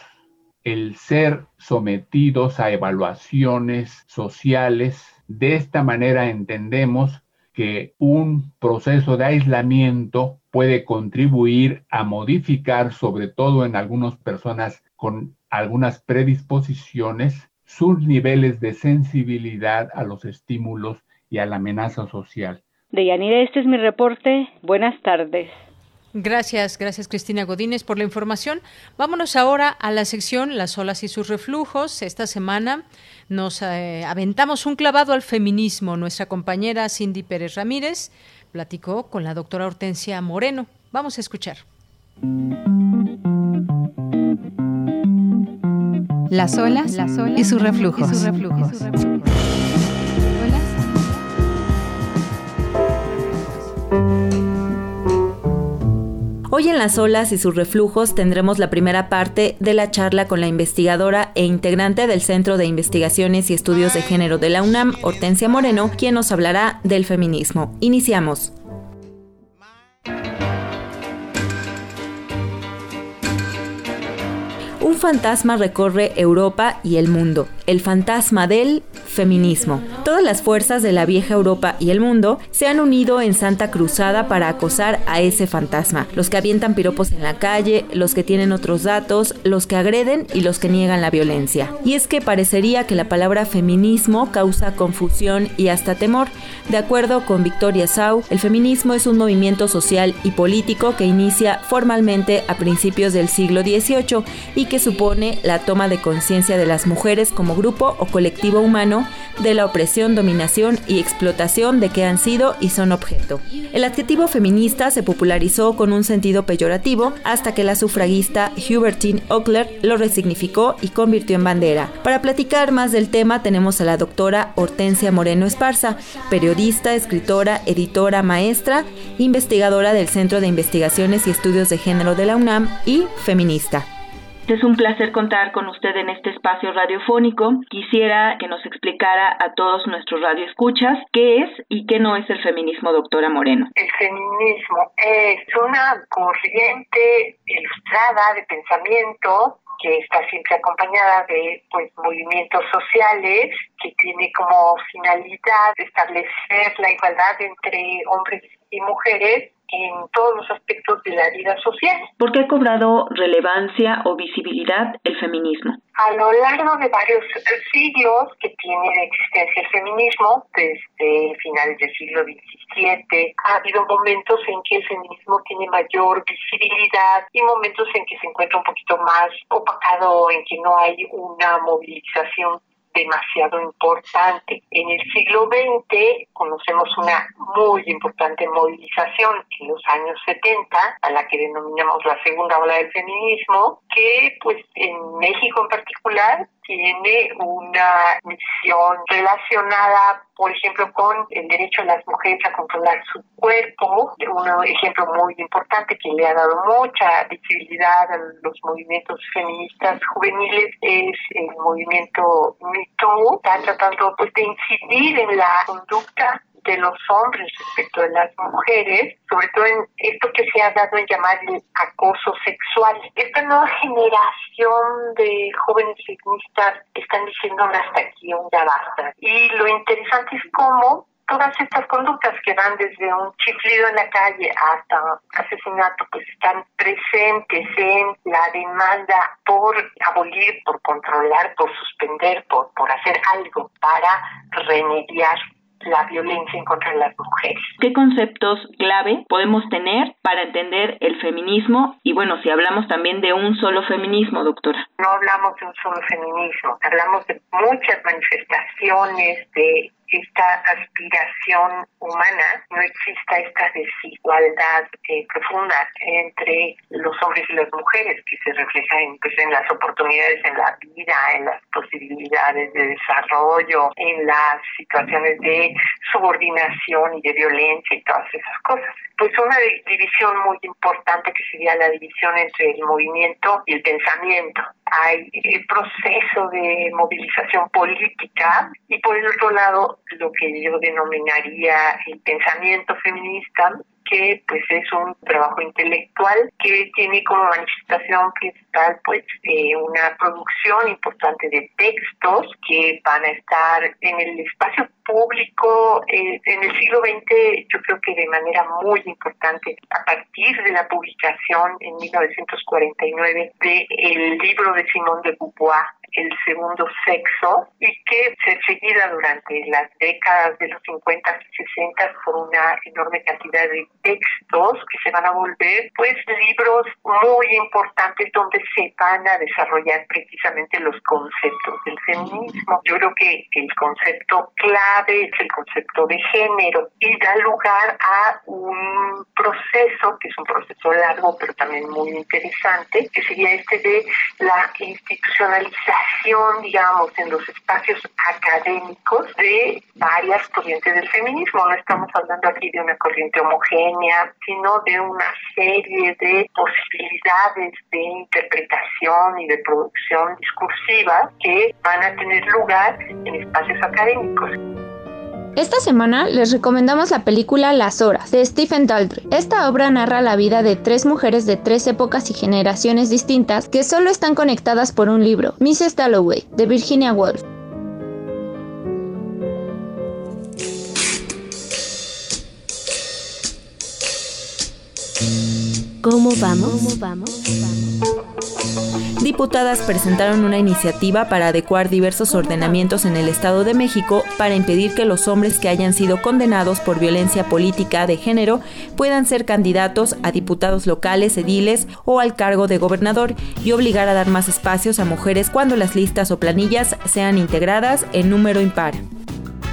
Speaker 17: el ser sometidos a evaluaciones sociales. De esta manera entendemos que un proceso de aislamiento puede contribuir a modificar, sobre todo en algunas personas con algunas predisposiciones, sus niveles de sensibilidad a los estímulos y a la amenaza social.
Speaker 16: Deyanira, este es mi reporte. Buenas tardes.
Speaker 2: Gracias, gracias Cristina Godínez por la información. Vámonos ahora a la sección Las olas y sus reflujos. Esta semana nos eh, aventamos un clavado al feminismo. Nuestra compañera Cindy Pérez Ramírez platicó con la doctora Hortensia Moreno. Vamos a escuchar.
Speaker 18: Las olas, Y sus reflujos. Hoy en las olas y sus reflujos tendremos la primera parte de la charla con la investigadora e integrante del Centro de Investigaciones y Estudios de Género de la UNAM, Hortensia Moreno, quien nos hablará del feminismo. Iniciamos. Un fantasma recorre Europa y el mundo. El fantasma del feminismo. Todas las fuerzas de la vieja Europa y el mundo se han unido en Santa Cruzada para acosar a ese fantasma. Los que avientan piropos en la calle, los que tienen otros datos, los que agreden y los que niegan la violencia. Y es que parecería que la palabra feminismo causa confusión y hasta temor. De acuerdo con Victoria Sau, el feminismo es un movimiento social y político que inicia formalmente a principios del siglo XVIII y que supone la toma de conciencia de las mujeres como grupo o colectivo humano de la opresión, dominación y explotación de que han sido y son objeto. El adjetivo feminista se popularizó con un sentido peyorativo hasta que la sufragista Hubertine Ockler lo resignificó y convirtió en bandera. Para platicar más del tema tenemos a la doctora Hortensia Moreno Esparza, periodista, escritora, editora, maestra, investigadora del Centro de Investigaciones y Estudios de Género de la UNAM y feminista.
Speaker 19: Es un placer contar con usted en este espacio radiofónico. Quisiera que nos explicara a todos nuestros radioescuchas qué es y qué no es el feminismo, doctora Moreno.
Speaker 20: El feminismo es una corriente ilustrada de pensamiento que está siempre acompañada de pues movimientos sociales que tiene como finalidad establecer la igualdad entre hombres y mujeres en todos los aspectos de la vida social.
Speaker 19: ¿Por qué ha cobrado relevancia o visibilidad el feminismo?
Speaker 20: A lo largo de varios siglos que tiene existencia el feminismo, desde finales del siglo XVII, ha habido momentos en que el feminismo tiene mayor visibilidad y momentos en que se encuentra un poquito más opacado, en que no hay una movilización demasiado importante. En el siglo XX conocemos una muy importante movilización en los años 70, a la que denominamos la segunda ola del feminismo, que pues en México en particular tiene una misión relacionada, por ejemplo, con el derecho de las mujeres a controlar su cuerpo. Un ejemplo muy importante que le ha dado mucha visibilidad a los movimientos feministas juveniles es el movimiento MeToo. Está tratando pues, de incidir en la conducta de los hombres respecto de las mujeres, sobre todo en esto que se ha dado en llamar el acoso sexual. Esta nueva generación de jóvenes feministas están diciendo hasta aquí, un ya basta. Y lo interesante es cómo todas estas conductas que van desde un chiflido en la calle hasta asesinato, pues están presentes en la demanda por abolir, por controlar, por suspender, por, por hacer algo para remediar la violencia en contra de las mujeres.
Speaker 19: ¿Qué conceptos clave podemos tener para entender el feminismo? Y bueno, si hablamos también de un solo feminismo, doctora.
Speaker 20: No hablamos de un solo feminismo, hablamos de muchas manifestaciones de esta aspiración humana, no exista esta desigualdad eh, profunda entre los hombres y las mujeres que se refleja en, pues, en las oportunidades en la vida, en las posibilidades de desarrollo, en las situaciones de subordinación y de violencia y todas esas cosas. Pues una división muy importante que sería la división entre el movimiento y el pensamiento. Hay el proceso de movilización política y por el otro lado lo que yo denominaría el pensamiento feminista, que pues es un trabajo intelectual que tiene como manifestación principal pues eh, una producción importante de textos que van a estar en el espacio público eh, en el siglo XX yo creo que de manera muy importante a partir de la publicación en 1949 de el libro de Simón de Beauvoir el segundo sexo y que se seguida durante las décadas de los 50 y 60 por una enorme cantidad de textos que se van a volver pues libros muy importantes donde se van a desarrollar precisamente los conceptos del feminismo. Yo creo que el concepto clave es el concepto de género y da lugar a un proceso que es un proceso largo pero también muy interesante que sería este de la institucionalización digamos, en los espacios académicos de varias corrientes del feminismo. No estamos hablando aquí de una corriente homogénea, sino de una serie de posibilidades de interpretación y de producción discursiva que van a tener lugar en espacios académicos.
Speaker 18: Esta semana les recomendamos la película Las Horas de Stephen Daldry. Esta obra narra la vida de tres mujeres de tres épocas y generaciones distintas que solo están conectadas por un libro, Mrs. Dalloway, de Virginia Woolf.
Speaker 21: ¿Cómo vamos? ¿Cómo vamos?
Speaker 18: Diputadas presentaron una iniciativa para adecuar diversos ordenamientos en el Estado de México para impedir que los hombres que hayan sido condenados por violencia política de género puedan ser candidatos a diputados locales, ediles o al cargo de gobernador y obligar a dar más espacios a mujeres cuando las listas o planillas sean integradas en número impar.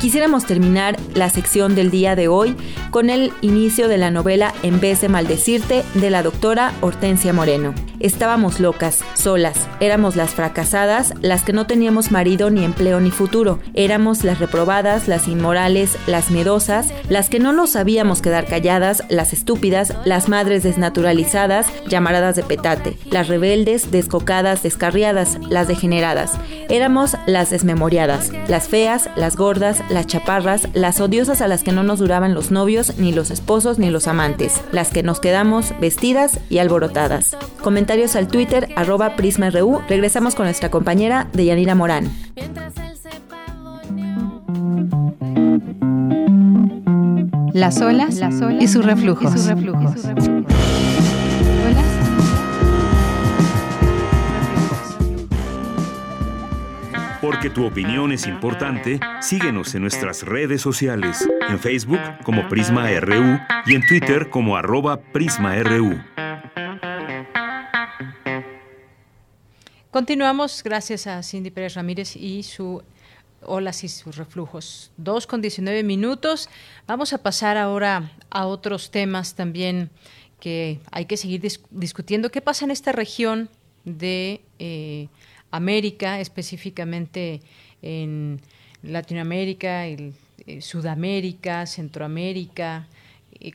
Speaker 18: Quisiéramos terminar la sección del día de hoy con el inicio de la novela En vez de maldecirte de la doctora Hortensia Moreno. Estábamos locas, solas, éramos las fracasadas, las que no teníamos marido ni empleo ni futuro, éramos las reprobadas, las inmorales, las miedosas, las que no nos sabíamos quedar calladas, las estúpidas, las madres desnaturalizadas, llamaradas de petate, las rebeldes, descocadas, descarriadas, las degeneradas. Éramos las desmemoriadas, las feas, las gordas, las chaparras, las odiosas a las que no nos duraban los novios, ni los esposos, ni los amantes, las que nos quedamos vestidas y alborotadas. Comentarios al Twitter, arroba PrismaRU. Regresamos con nuestra compañera Deyanira Morán.
Speaker 22: Las olas, las olas y sus reflujos. Y sus reflujos.
Speaker 3: Porque tu opinión es importante, síguenos en nuestras redes sociales, en Facebook como Prisma RU y en Twitter como arroba PrismaRU.
Speaker 2: Continuamos gracias a Cindy Pérez Ramírez y su olas y sus reflujos. Dos con 19 minutos. Vamos a pasar ahora a otros temas también que hay que seguir discutiendo. ¿Qué pasa en esta región de eh, América, específicamente en Latinoamérica, eh, Sudamérica, Centroamérica.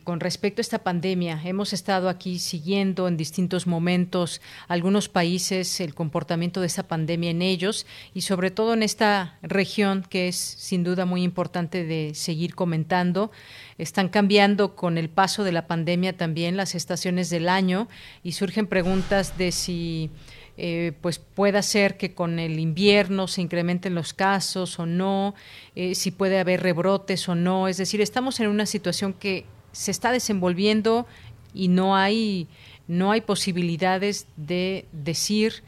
Speaker 2: con respecto a esta pandemia, hemos estado aquí siguiendo en distintos momentos algunos países, el comportamiento de esta pandemia en ellos y sobre todo en esta región que es sin duda muy importante de seguir comentando. Están cambiando con el paso de la pandemia también las estaciones del año y surgen preguntas de si eh, pues pueda ser que con el invierno se incrementen los casos o no, eh, si puede haber rebrotes o no. Es decir, estamos en una situación que se está desenvolviendo y no hay, no hay posibilidades de decir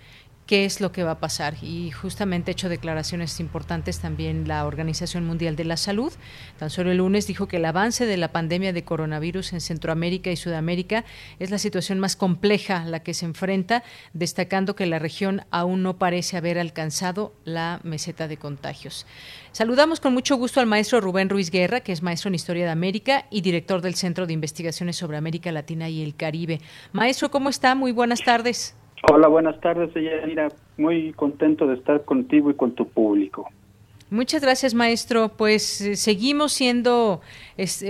Speaker 2: qué es lo que va a pasar. Y justamente ha hecho declaraciones importantes también la Organización Mundial de la Salud. Tan solo el lunes dijo que el avance de la pandemia de coronavirus en Centroamérica y Sudamérica es la situación más compleja a la que se enfrenta, destacando que la región aún no parece haber alcanzado la meseta de contagios. Saludamos con mucho gusto al maestro Rubén Ruiz Guerra, que es maestro en Historia de América y director del Centro de Investigaciones sobre América Latina y el Caribe. Maestro, ¿cómo está? Muy buenas tardes.
Speaker 23: Hola, buenas tardes, Mira, Muy contento de estar contigo y con tu público.
Speaker 2: Muchas gracias, maestro. Pues eh, seguimos siendo,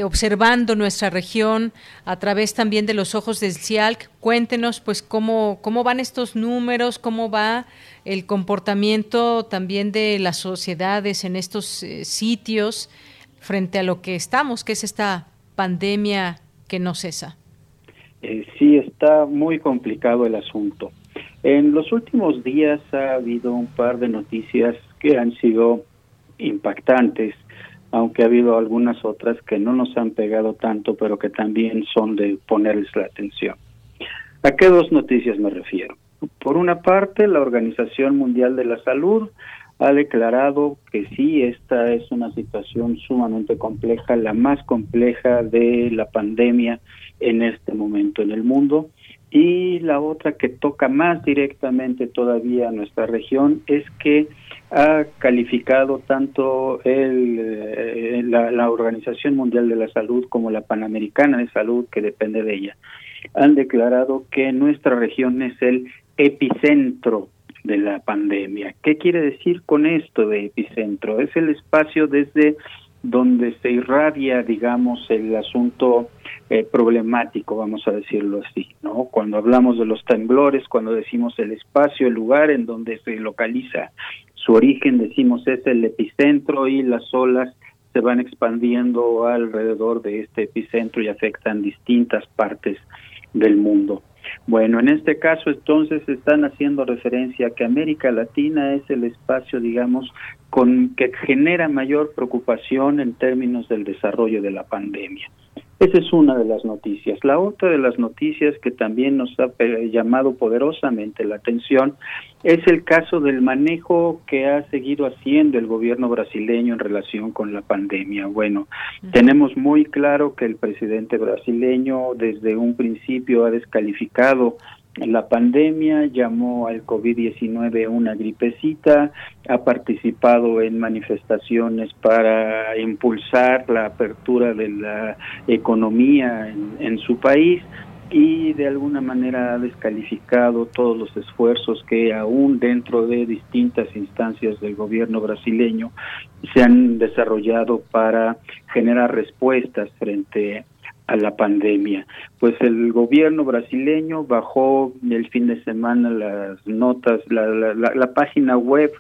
Speaker 2: observando nuestra región a través también de los ojos del CIALC. Cuéntenos, pues, cómo, cómo van estos números, cómo va el comportamiento también de las sociedades en estos eh, sitios frente a lo que estamos, que es esta pandemia que no cesa.
Speaker 23: Eh, sí, está muy complicado el asunto. En los últimos días ha habido un par de noticias que han sido impactantes, aunque ha habido algunas otras que no nos han pegado tanto, pero que también son de ponerles la atención. ¿A qué dos noticias me refiero? Por una parte, la Organización Mundial de la Salud ha declarado que sí, esta es una situación sumamente compleja, la más compleja de la pandemia en este momento en el mundo. Y la otra que toca más directamente todavía a nuestra región es que ha calificado tanto el, eh, la, la, Organización Mundial de la Salud como la Panamericana de Salud, que depende de ella, han declarado que nuestra región es el epicentro de la pandemia. ¿Qué quiere decir con esto de epicentro? Es el espacio desde donde se irradia, digamos, el asunto eh, problemático, vamos a decirlo así, ¿no? Cuando hablamos de los temblores, cuando decimos el espacio, el lugar en donde se localiza su origen, decimos es el epicentro y las olas se van expandiendo alrededor de este epicentro y afectan distintas partes del mundo. Bueno, en este caso entonces están haciendo referencia a que América Latina es el espacio, digamos, con que genera mayor preocupación en términos del desarrollo de la pandemia. Esa es una de las noticias. La otra de las noticias que también nos ha eh, llamado poderosamente la atención es el caso del manejo que ha seguido haciendo el gobierno brasileño en relación con la pandemia. Bueno, tenemos muy claro que el presidente brasileño desde un principio ha descalificado la pandemia, llamó al COVID-19 una gripecita, ha participado en manifestaciones para impulsar la apertura de la economía en, su país y de alguna manera ha descalificado todos los esfuerzos que aún dentro de distintas instancias del gobierno brasileño se han desarrollado para generar respuestas frente a la pandemia. Pues el gobierno brasileño bajó el fin de semana las notas, la, la, página web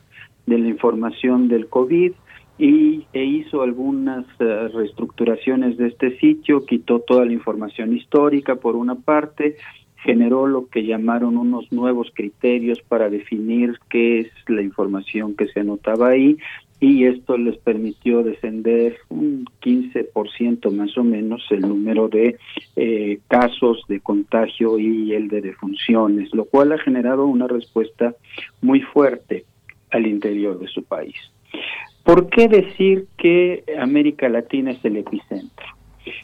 Speaker 23: de la información del COVID y e hizo algunas eh, reestructuraciones de este sitio, quitó toda la información histórica por una parte, generó lo que llamaron unos nuevos criterios para definir qué es la información que se anotaba ahí y esto les permitió descender un 15% más o menos el número de eh, casos de contagio y el de defunciones, lo cual ha generado una respuesta muy fuerte al interior de su país. ¿Por qué decir que América Latina es el epicentro?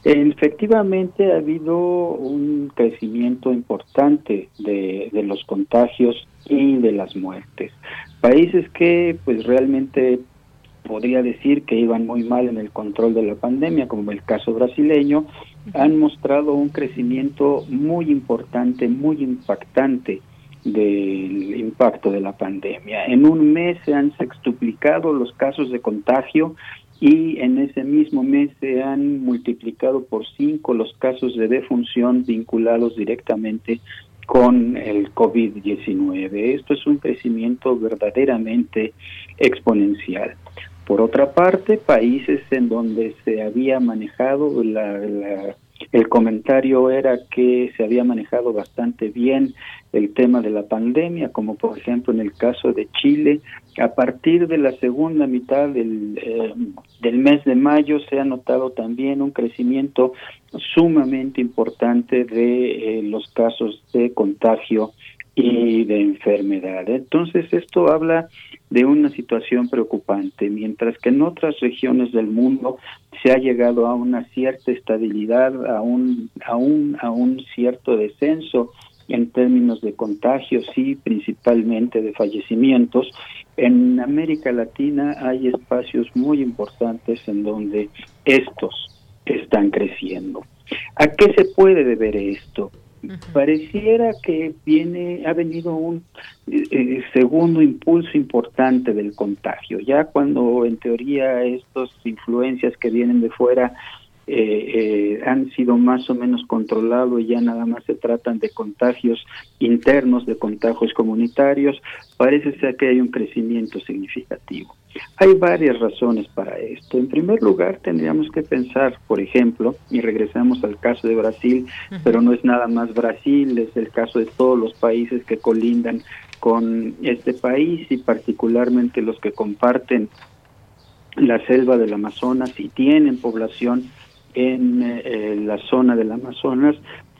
Speaker 23: Efectivamente ha habido un crecimiento importante de, de los contagios y de las muertes. Países que pues realmente podría decir que iban muy mal en el control de la pandemia, como el caso brasileño, han mostrado un crecimiento muy importante, muy impactante del impacto de la pandemia. En un mes se han sextuplicado los casos de contagio y en ese mismo mes se han multiplicado por cinco los casos de defunción vinculados directamente con el COVID-19. Esto es un crecimiento verdaderamente exponencial. Por otra parte, países en donde se había manejado la, el comentario era que se había manejado bastante bien el tema de la pandemia, como por ejemplo en el caso de Chile. A partir de la segunda mitad del, eh, del mes de mayo se ha notado también un crecimiento sumamente importante de eh, los casos de contagio y de enfermedad. Entonces esto habla de una situación preocupante, mientras que en otras regiones del mundo se ha llegado a una cierta estabilidad, a un, a un, a un cierto descenso en términos de contagios y principalmente de fallecimientos. En América Latina hay espacios muy importantes en donde estos están creciendo. ¿A qué se puede deber esto? Pareciera que viene, ha venido un eh, segundo impulso importante del contagio. Ya cuando en teoría estas influencias que vienen de fuera eh, han sido más o menos controlados y ya nada más se tratan de contagios internos, de contagios comunitarios, parece ser que hay un crecimiento significativo. Hay varias razones para esto. En primer lugar, tendríamos que pensar, por ejemplo, y regresamos al caso de Brasil, pero no es nada más Brasil, es el caso de todos los países que colindan con este país y particularmente los que comparten la selva del Amazonas y tienen población en eh, la zona del Amazonas,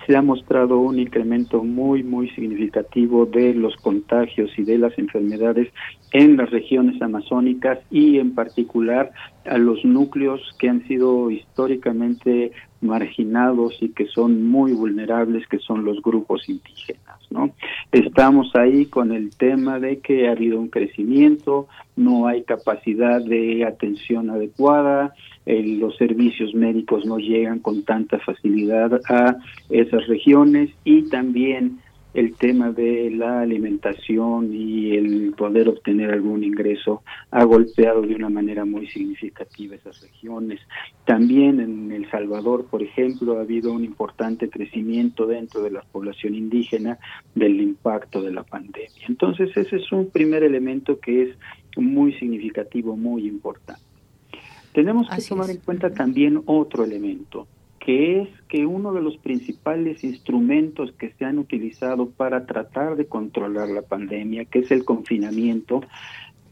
Speaker 23: se ha mostrado un incremento muy, muy significativo de los contagios y de las enfermedades en las regiones amazónicas y en particular a los núcleos que han sido históricamente marginados y que son muy vulnerables, que son los grupos indígenas. ¿no? Estamos ahí con el tema de que ha habido un crecimiento, no hay capacidad de atención adecuada, los servicios médicos no llegan con tanta facilidad a esas regiones y también el tema de la alimentación y el poder obtener algún ingreso ha golpeado de una manera muy significativa esas regiones. También en El Salvador, por ejemplo, ha habido un importante crecimiento dentro de la población indígena del impacto de la pandemia. Entonces, ese es un primer elemento que es muy significativo, muy importante. Tenemos que tomar en cuenta también otro elemento, que es que uno de los principales instrumentos que se han utilizado para tratar de controlar la pandemia, que es el confinamiento,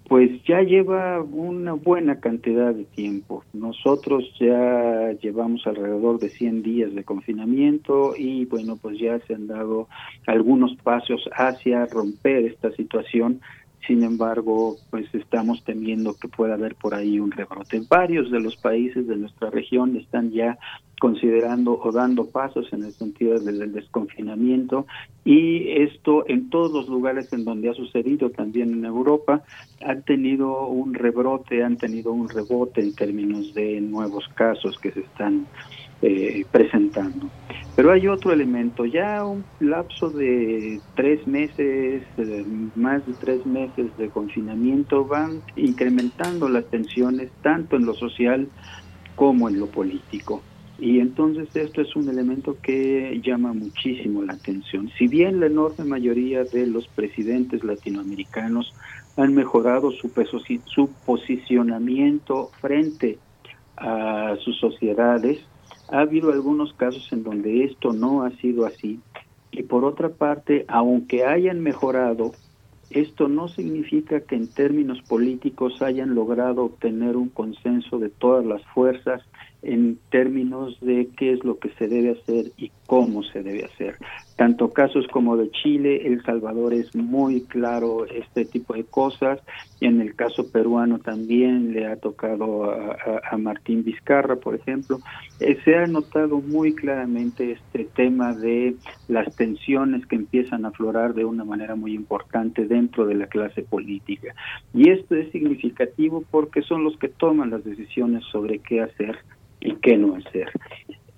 Speaker 23: pues ya lleva una buena cantidad de tiempo. Nosotros ya llevamos alrededor de 100 días de confinamiento y bueno, pues ya se han dado algunos pasos hacia romper esta situación. Sin embargo, pues estamos temiendo que pueda haber por ahí un rebrote. Varios de los países de nuestra región están ya considerando o dando pasos en el sentido del desconfinamiento y esto en todos los lugares en donde ha sucedido, también en Europa, han tenido un rebrote, han tenido un rebote en términos de nuevos casos que se están eh, presentando. Pero hay otro elemento, ya un lapso de tres meses, más de tres meses de confinamiento van incrementando las tensiones tanto en lo social como en lo político. Y entonces esto es un elemento que llama muchísimo la atención. Si bien la enorme mayoría de los presidentes latinoamericanos han mejorado su, su posicionamiento frente a sus sociedades, ha habido algunos casos en donde esto no ha sido así. Y por otra parte, aunque hayan mejorado, esto no significa que en términos políticos hayan logrado obtener un consenso de todas las fuerzas en términos de qué es lo que se debe hacer y cómo se debe hacer. Tanto casos como de Chile, El Salvador es muy claro este tipo de cosas. En el caso peruano también le ha tocado a, Martín Vizcarra, por ejemplo. Eh, se ha notado muy claramente este tema de las tensiones que empiezan a aflorar de una manera muy importante dentro de la clase política. Y esto es significativo porque son los que toman las decisiones sobre qué hacer y qué no hacer.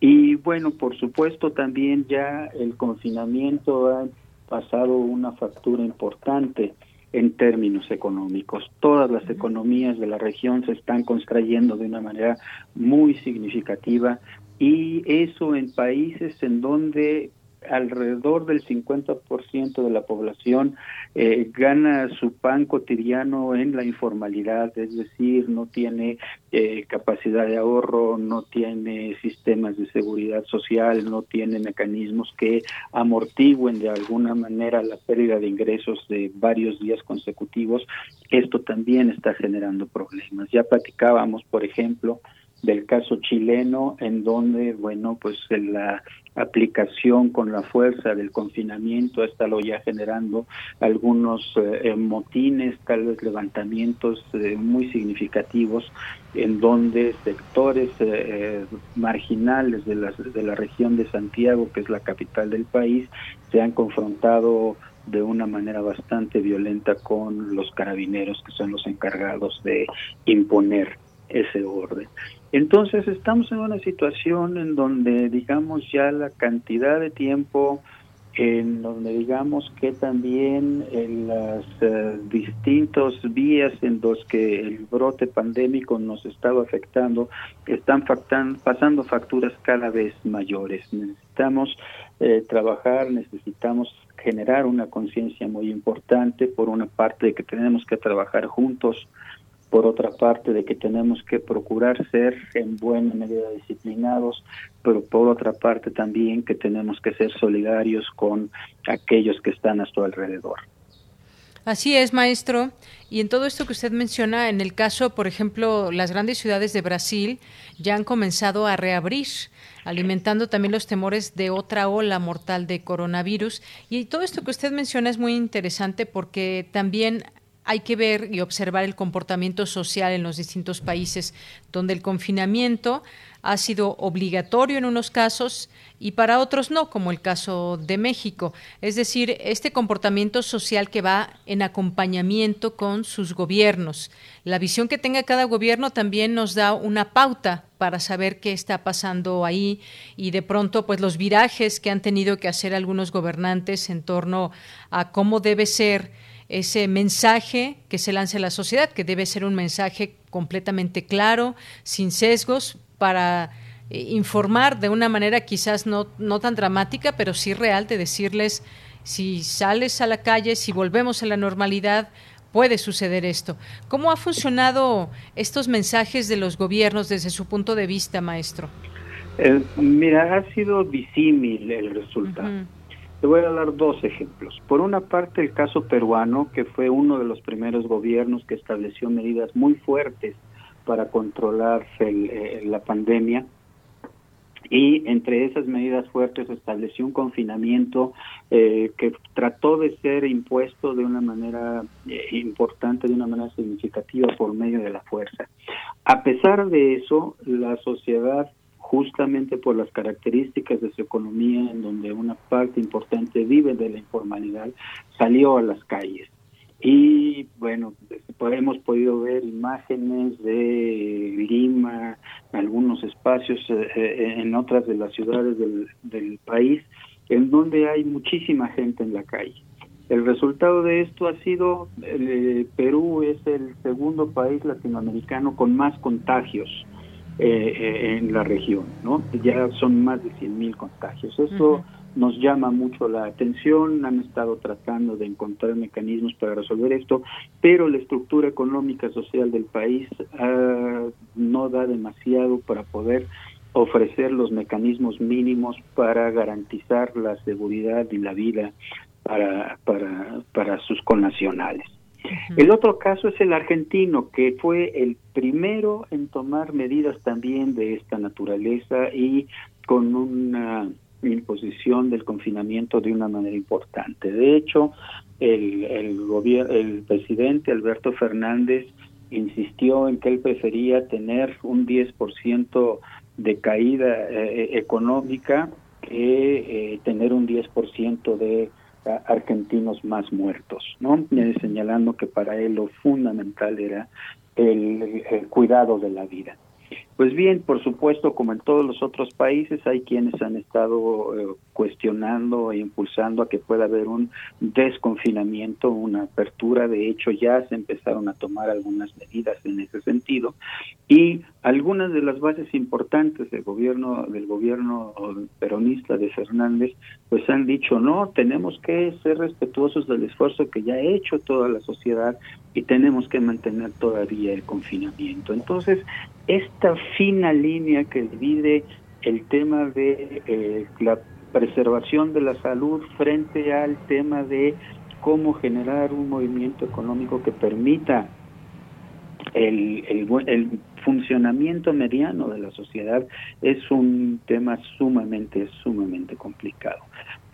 Speaker 23: Y bueno, por supuesto también ya el confinamiento ha pasado una factura importante en términos económicos. Todas las economías de la región se están contrayendo de una manera muy significativa y eso en países en donde alrededor del 50% de la población eh, gana su pan cotidiano en la informalidad, es decir, no tiene eh, capacidad de ahorro, no tiene sistemas de seguridad social, no tiene mecanismos que amortigüen de alguna manera la pérdida de ingresos de varios días consecutivos, esto también está generando problemas. Ya platicábamos, por ejemplo, del caso chileno, en donde, bueno, pues la aplicación con la fuerza del confinamiento ha estado ya generando algunos eh, motines, tal vez levantamientos eh, muy significativos, en donde sectores eh, marginales de la, de la región de Santiago, que es la capital del país, se han confrontado de una manera bastante violenta con los carabineros que son los encargados de imponer ese orden. Entonces estamos en una situación en donde digamos ya la cantidad de tiempo, en donde digamos que también en las uh, distintos vías en los que el brote pandémico nos estaba afectando, están pasando facturas cada vez mayores. Necesitamos eh, trabajar, necesitamos generar una conciencia muy importante, por una parte de que tenemos que trabajar juntos por otra parte de que tenemos que procurar ser en buena medida disciplinados, pero por otra parte también que tenemos que ser solidarios con aquellos que están a su alrededor.
Speaker 2: Así es, maestro. Y en todo esto que usted menciona, en el caso, por ejemplo, las grandes ciudades de Brasil ya han comenzado a reabrir, alimentando también los temores de otra ola mortal de coronavirus. Y todo esto que usted menciona es muy interesante porque también hay que ver y observar el comportamiento social en los distintos países donde el confinamiento ha sido obligatorio en unos casos y para otros no, como el caso de México. Es decir, este comportamiento social que va en acompañamiento con sus gobiernos. La visión que tenga cada gobierno también nos da una pauta para saber qué está pasando ahí y de pronto pues los virajes que han tenido que hacer algunos gobernantes en torno a cómo debe ser ese mensaje que se lance a la sociedad, que debe ser un mensaje completamente claro, sin sesgos, para eh, informar de una manera quizás no, no tan dramática, pero sí real, de decirles, si sales a la calle, si volvemos a la normalidad, puede suceder esto. ¿Cómo ha funcionado estos mensajes de los gobiernos desde su punto de vista, maestro?
Speaker 23: Eh, mira, ha sido disímil el resultado. Te voy a dar dos ejemplos. Por una parte, el caso peruano, que fue uno de los primeros gobiernos que estableció medidas muy fuertes para controlar eh, la pandemia y entre esas medidas fuertes estableció un confinamiento eh, que trató de ser impuesto de una manera eh, importante, de una manera significativa por medio de la fuerza. A pesar de eso, la sociedad justamente por las características de su economía, en donde una parte importante vive de la informalidad, salió a las calles. Y bueno, hemos podido ver imágenes de Lima, algunos espacios eh, eh, en otras de las ciudades del, del país, en donde hay muchísima gente en la calle. El resultado de esto ha sido, eh, Perú es el segundo país latinoamericano con más contagios eh, en la región, ¿no? Ya son más de 100.000 contagios. Eso nos llama mucho la atención, han estado tratando de encontrar mecanismos para resolver esto, pero la estructura económica social del país uh, no da demasiado para poder ofrecer los mecanismos mínimos para garantizar la seguridad y la vida para, para, para sus connacionales. El otro caso es el argentino, que fue el primero en tomar medidas también de esta naturaleza y con una imposición del confinamiento de una manera importante. De hecho, el, el, el presidente Alberto Fernández insistió en que él prefería tener un 10% de caída eh, económica que eh, tener un 10% de argentinos más muertos, ¿no? Señalando que para él lo fundamental era el cuidado de la vida. Pues bien, por supuesto, como en todos los otros países, hay quienes han estado eh, cuestionando e impulsando a que pueda haber un desconfinamiento, una apertura. De hecho, ya se empezaron a tomar algunas medidas en ese sentido y algunas de las bases importantes del gobierno del gobierno peronista de Fernández, pues han dicho no, tenemos que ser respetuosos del esfuerzo que ya ha hecho toda la sociedad y tenemos que mantener todavía el confinamiento. Entonces, esta fina línea que divide el tema de eh, la preservación de la salud frente al tema de cómo generar un movimiento económico que permita el, el, el, funcionamiento mediano de la sociedad es un tema sumamente, sumamente complicado.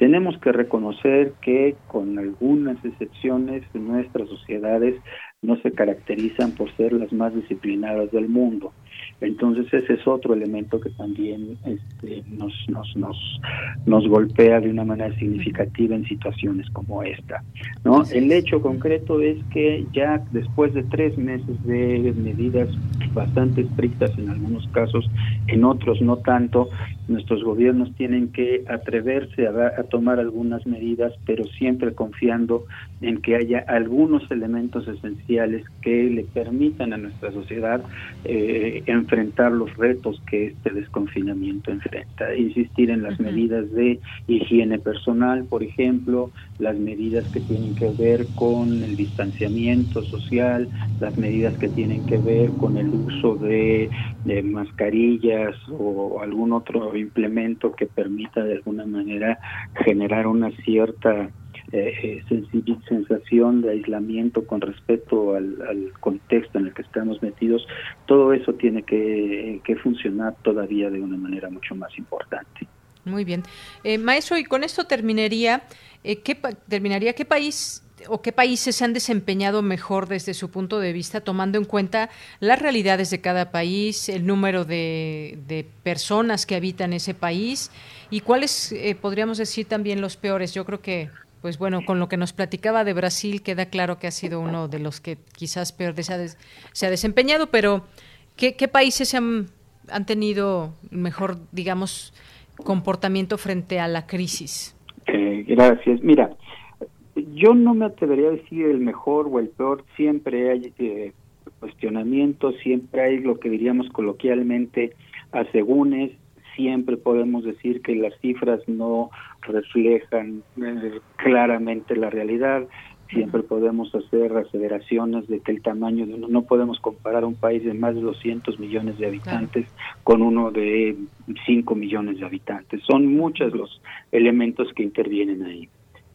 Speaker 23: Tenemos que reconocer que con algunas excepciones nuestras sociedades no se caracterizan por ser las más disciplinadas del mundo. Entonces ese es otro elemento que también este, nos, nos, nos, nos golpea de una manera significativa en situaciones como esta. ¿no? El hecho concreto es que ya después de tres meses de medidas bastante estrictas en algunos casos, en otros no tanto, nuestros gobiernos tienen que atreverse a, a tomar algunas medidas, pero siempre confiando en que haya algunos elementos esenciales que le permitan a nuestra sociedad eh, enfrentar los retos que este desconfinamiento enfrenta. Insistir en las medidas de higiene personal, por ejemplo, las medidas que tienen que ver con el distanciamiento social, las medidas que tienen que ver con el uso de, mascarillas o algún otro implemento que permita de alguna manera generar una cierta eh, eh sensación de aislamiento con respecto al, contexto en el que estamos metidos, todo eso tiene que, funcionar todavía de una manera mucho más importante.
Speaker 2: Muy bien. Eh, maestro, y con esto terminaría, eh, ¿qué, terminaría, ¿qué país o qué países se han desempeñado mejor desde su punto de vista, tomando en cuenta las realidades de cada país, el número de, de personas que habitan ese país y cuáles eh, podríamos decir también los peores? Yo creo que pues bueno, con lo que nos platicaba de Brasil, queda claro que ha sido uno de los que quizás peor se ha, se ha desempeñado, pero ¿qué, países se han, tenido mejor, digamos, comportamiento frente a la crisis?
Speaker 23: Eh, gracias. Mira, yo no me atrevería a decir el mejor o el peor, siempre hay eh, cuestionamientos, siempre hay lo que diríamos coloquialmente asegúnes, siempre podemos decir que las cifras no reflejan eh, claramente la realidad. Siempre podemos hacer aseveraciones de que el tamaño de uno, no podemos comparar un país de más de 200 millones de habitantes con uno de 5 millones de habitantes. Son muchos los elementos que intervienen ahí.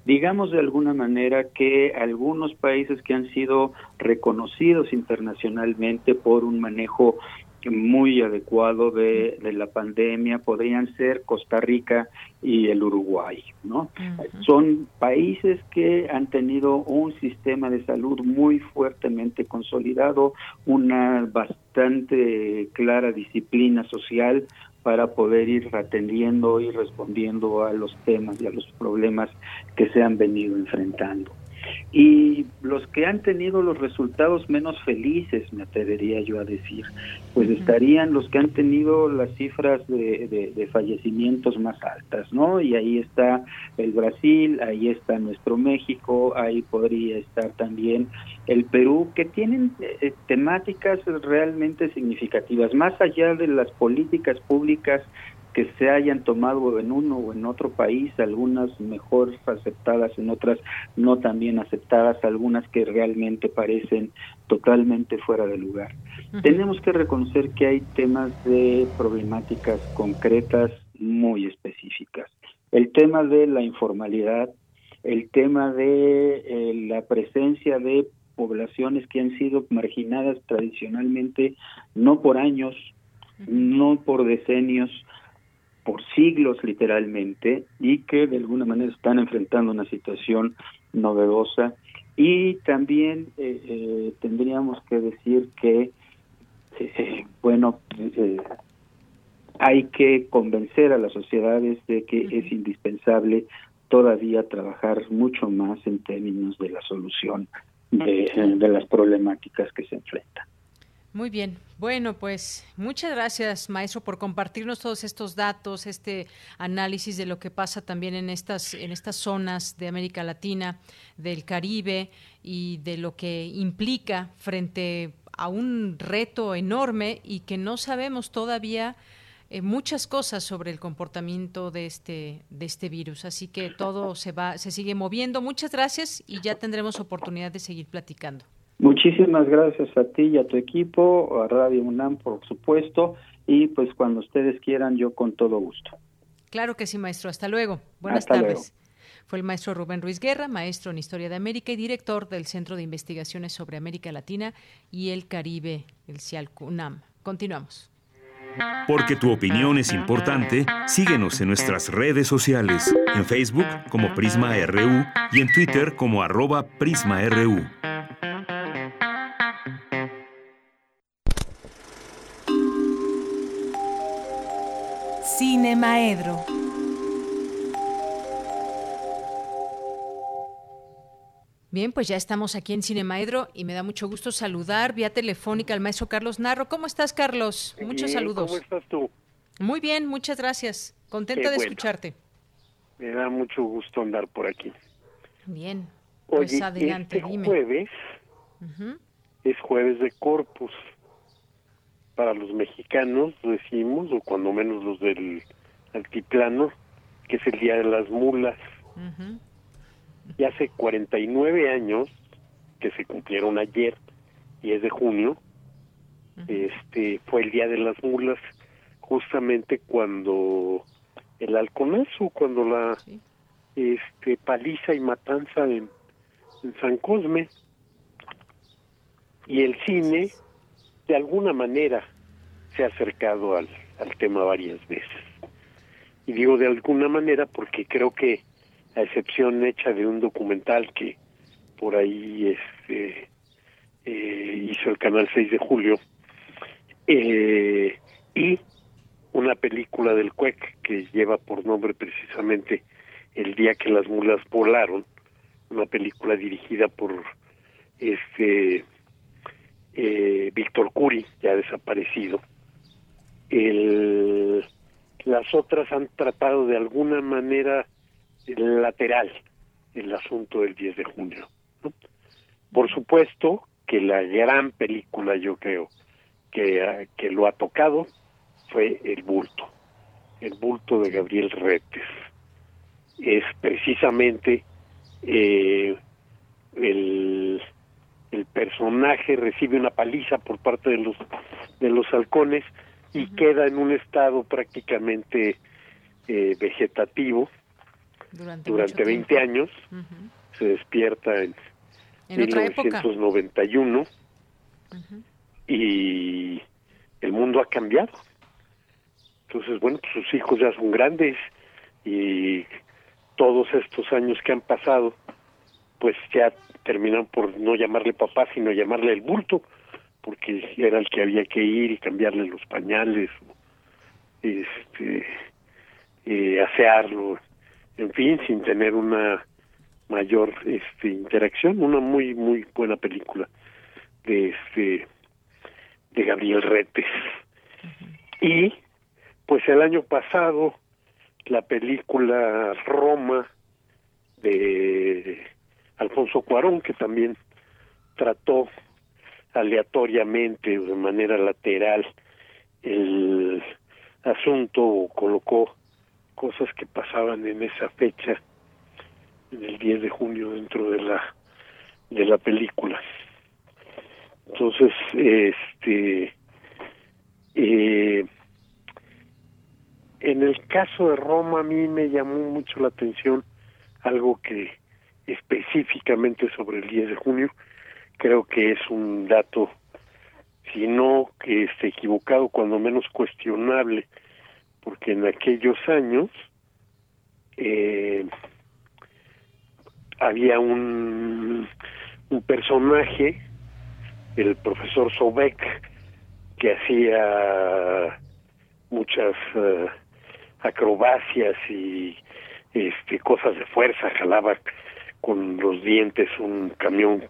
Speaker 23: Digamos de alguna manera que algunos países que han sido reconocidos internacionalmente por un manejo muy adecuado de, la pandemia podrían ser Costa Rica y el Uruguay, ¿no? Son países que han tenido un sistema de salud muy fuertemente consolidado, una bastante clara disciplina social para poder ir atendiendo y respondiendo a los temas y a los problemas que se han venido enfrentando y los que han tenido los resultados menos felices, me atrevería yo a decir, pues estarían los que han tenido las cifras de, de, fallecimientos más altas, ¿no? Y ahí está el Brasil, ahí está nuestro México, ahí podría estar también el Perú, que tienen eh, temáticas realmente significativas, más allá de las políticas públicas que se hayan tomado en uno o en otro país, algunas mejor aceptadas, en otras no tan bien aceptadas, algunas que realmente parecen totalmente fuera de lugar. Tenemos que reconocer que hay temas de problemáticas concretas muy específicas. El tema de la informalidad, el tema de eh, la presencia de poblaciones que han sido marginadas tradicionalmente, no por años, no por decenios, por siglos literalmente y que de alguna manera están enfrentando una situación novedosa. Y también eh, eh, tendríamos que decir que eh, bueno hay que convencer a las sociedades de que es indispensable todavía trabajar mucho más en términos de la solución de las problemáticas que se enfrentan.
Speaker 2: Muy bien. Bueno, pues muchas gracias, maestro, por compartirnos todos estos datos, este análisis de lo que pasa también en estas, en estas zonas de América Latina, del Caribe y de lo que implica frente a un reto enorme y que no sabemos todavía eh, muchas cosas sobre el comportamiento de este de este virus. Así que todo se va se sigue moviendo. Muchas gracias y ya tendremos oportunidad de seguir platicando
Speaker 23: Muchísimas gracias a ti y a tu equipo, a Radio UNAM, por supuesto, y pues cuando ustedes quieran, yo con todo gusto.
Speaker 2: Claro que sí, maestro. Hasta luego. Buenas tardes. Fue el maestro Rubén Ruiz Guerra, maestro en Historia de América y director del Centro de Investigaciones sobre América Latina y el Caribe, el CIALCUNAM. Continuamos.
Speaker 3: Porque tu opinión es importante, síguenos en nuestras redes sociales, en Facebook como Prisma RU y en Twitter como arroba PrismaRU.
Speaker 4: Maedro.
Speaker 2: Bien, pues ya estamos aquí en Cine Maedro y me da mucho gusto saludar vía telefónica al maestro Carlos Narro. ¿Cómo estás, Carlos? Muchos saludos.
Speaker 24: ¿Cómo estás tú?
Speaker 2: Muy bien, muchas gracias. Contenta de escucharte.
Speaker 24: Me da mucho gusto andar por aquí.
Speaker 2: Bien, pues adelante,
Speaker 24: este jueves es jueves de Corpus para los mexicanos, decimos, o cuando menos los del altiplano, que es el Día de las Mulas. Y hace 49 años, que se cumplieron ayer, y es de junio, este fue el Día de las Mulas, justamente cuando el halconazo, cuando la este paliza y matanza en, en San Cosme, y el cine de alguna manera se ha acercado al, tema varias veces. Y digo de alguna manera porque creo que, a excepción hecha de un documental que por ahí este, eh, hizo el canal 6 de julio, eh, y una película del CUEC que lleva por nombre precisamente El día que las mulas volaron, una película dirigida por este eh, Víctor Curi, ya desaparecido. El, las otras han tratado de alguna manera lateral el asunto del 10 de junio. Por supuesto que la gran película, yo creo, que, que lo ha tocado fue El Bulto, El Bulto de Gabriel Retes. Es precisamente eh, el, el personaje recibe una paliza por parte de los de los halcones y queda en un estado prácticamente eh, vegetativo
Speaker 2: durante,
Speaker 24: durante 20 años. Se despierta en,
Speaker 2: ¿En
Speaker 24: 1991 y el mundo ha cambiado. Entonces, bueno, pues sus hijos ya son grandes y todos estos años que han pasado, pues ya terminaron por no llamarle papá, sino llamarle el bulto, porque era el que había que ir y cambiarle los pañales, este, eh, asearlo, en fin, sin tener una mayor este, interacción, una muy muy buena película de este de Gabriel Retes. Y pues el año pasado la película Roma de Alfonso Cuarón, que también trató aleatoriamente, de manera lateral, el asunto o colocó cosas que pasaban en esa fecha, en el 10 de junio, dentro de la de la película. Entonces, este, eh, en el caso de Roma a mí me llamó mucho la atención algo que específicamente sobre el 10 de junio creo que es un dato si no que esté equivocado cuando menos cuestionable porque en aquellos años eh, había un, un personaje el profesor Sobek que hacía muchas uh, acrobacias y este cosas de fuerza jalaba con los dientes un camión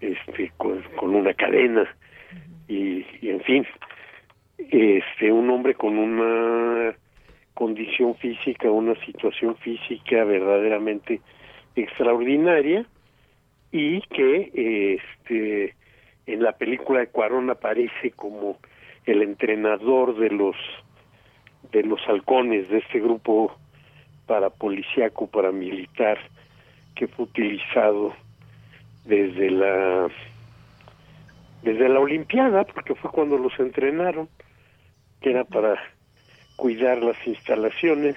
Speaker 24: este con, con una cadena. Y, y, en fin este un hombre con una condición física una situación física verdaderamente extraordinaria y que este en la película de Cuarón aparece como el entrenador de los de los halcones de este grupo para policíaco paramilitar que fue utilizado desde la desde la olimpiada porque fue cuando los entrenaron que era para cuidar las instalaciones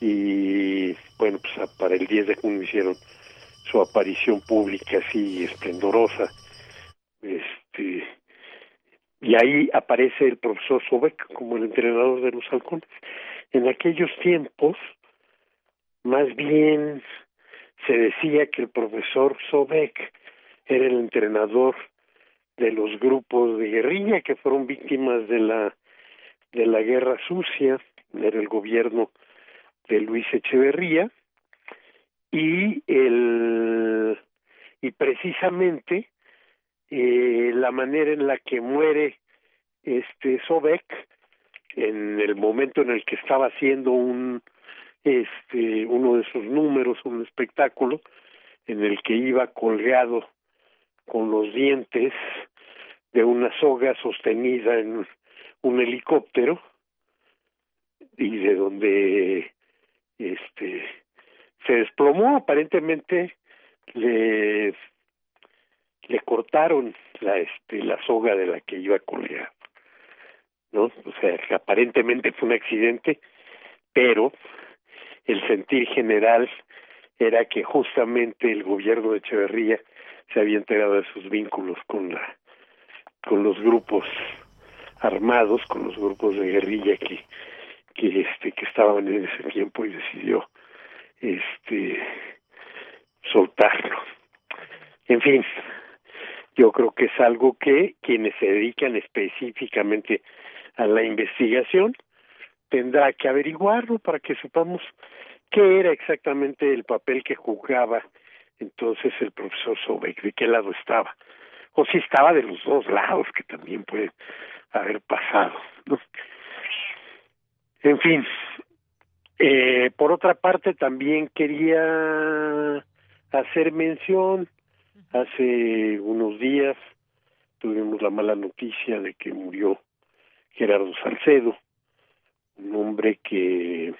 Speaker 24: y bueno pues para el 10 de junio hicieron su aparición pública así esplendorosa este y ahí aparece el profesor Sobek como el entrenador de los halcones. En aquellos tiempos, más bien se decía que el profesor Sobek era el entrenador de los grupos de guerrilla que fueron víctimas de la de la guerra sucia, era el gobierno de Luis Echeverría y el y precisamente eh, la manera en la que muere este Sobek en el momento en el que estaba haciendo un este uno de sus números un espectáculo en el que iba colgado con los dientes de una soga sostenida en un helicóptero y de donde este se desplomó. Aparentemente le le cortaron la este la soga de la que iba colgado no o sea aparentemente fue un accidente pero el sentir general era que justamente el gobierno de Echeverría se había enterado de sus vínculos con la con los grupos armados con los grupos de guerrilla que que este que estaban en ese tiempo y decidió este soltarlo. En fin yo creo que es algo que quienes se dedican específicamente a la investigación tendrá que averiguarlo para que sepamos qué era exactamente el papel que jugaba entonces el profesor Sobek, de qué lado estaba, o si estaba de los dos lados, que también puede haber pasado. ¿no? En fin, eh, por otra parte también quería hacer mención Hace unos días tuvimos la mala noticia de que murió Gerardo Salcedo, un hombre que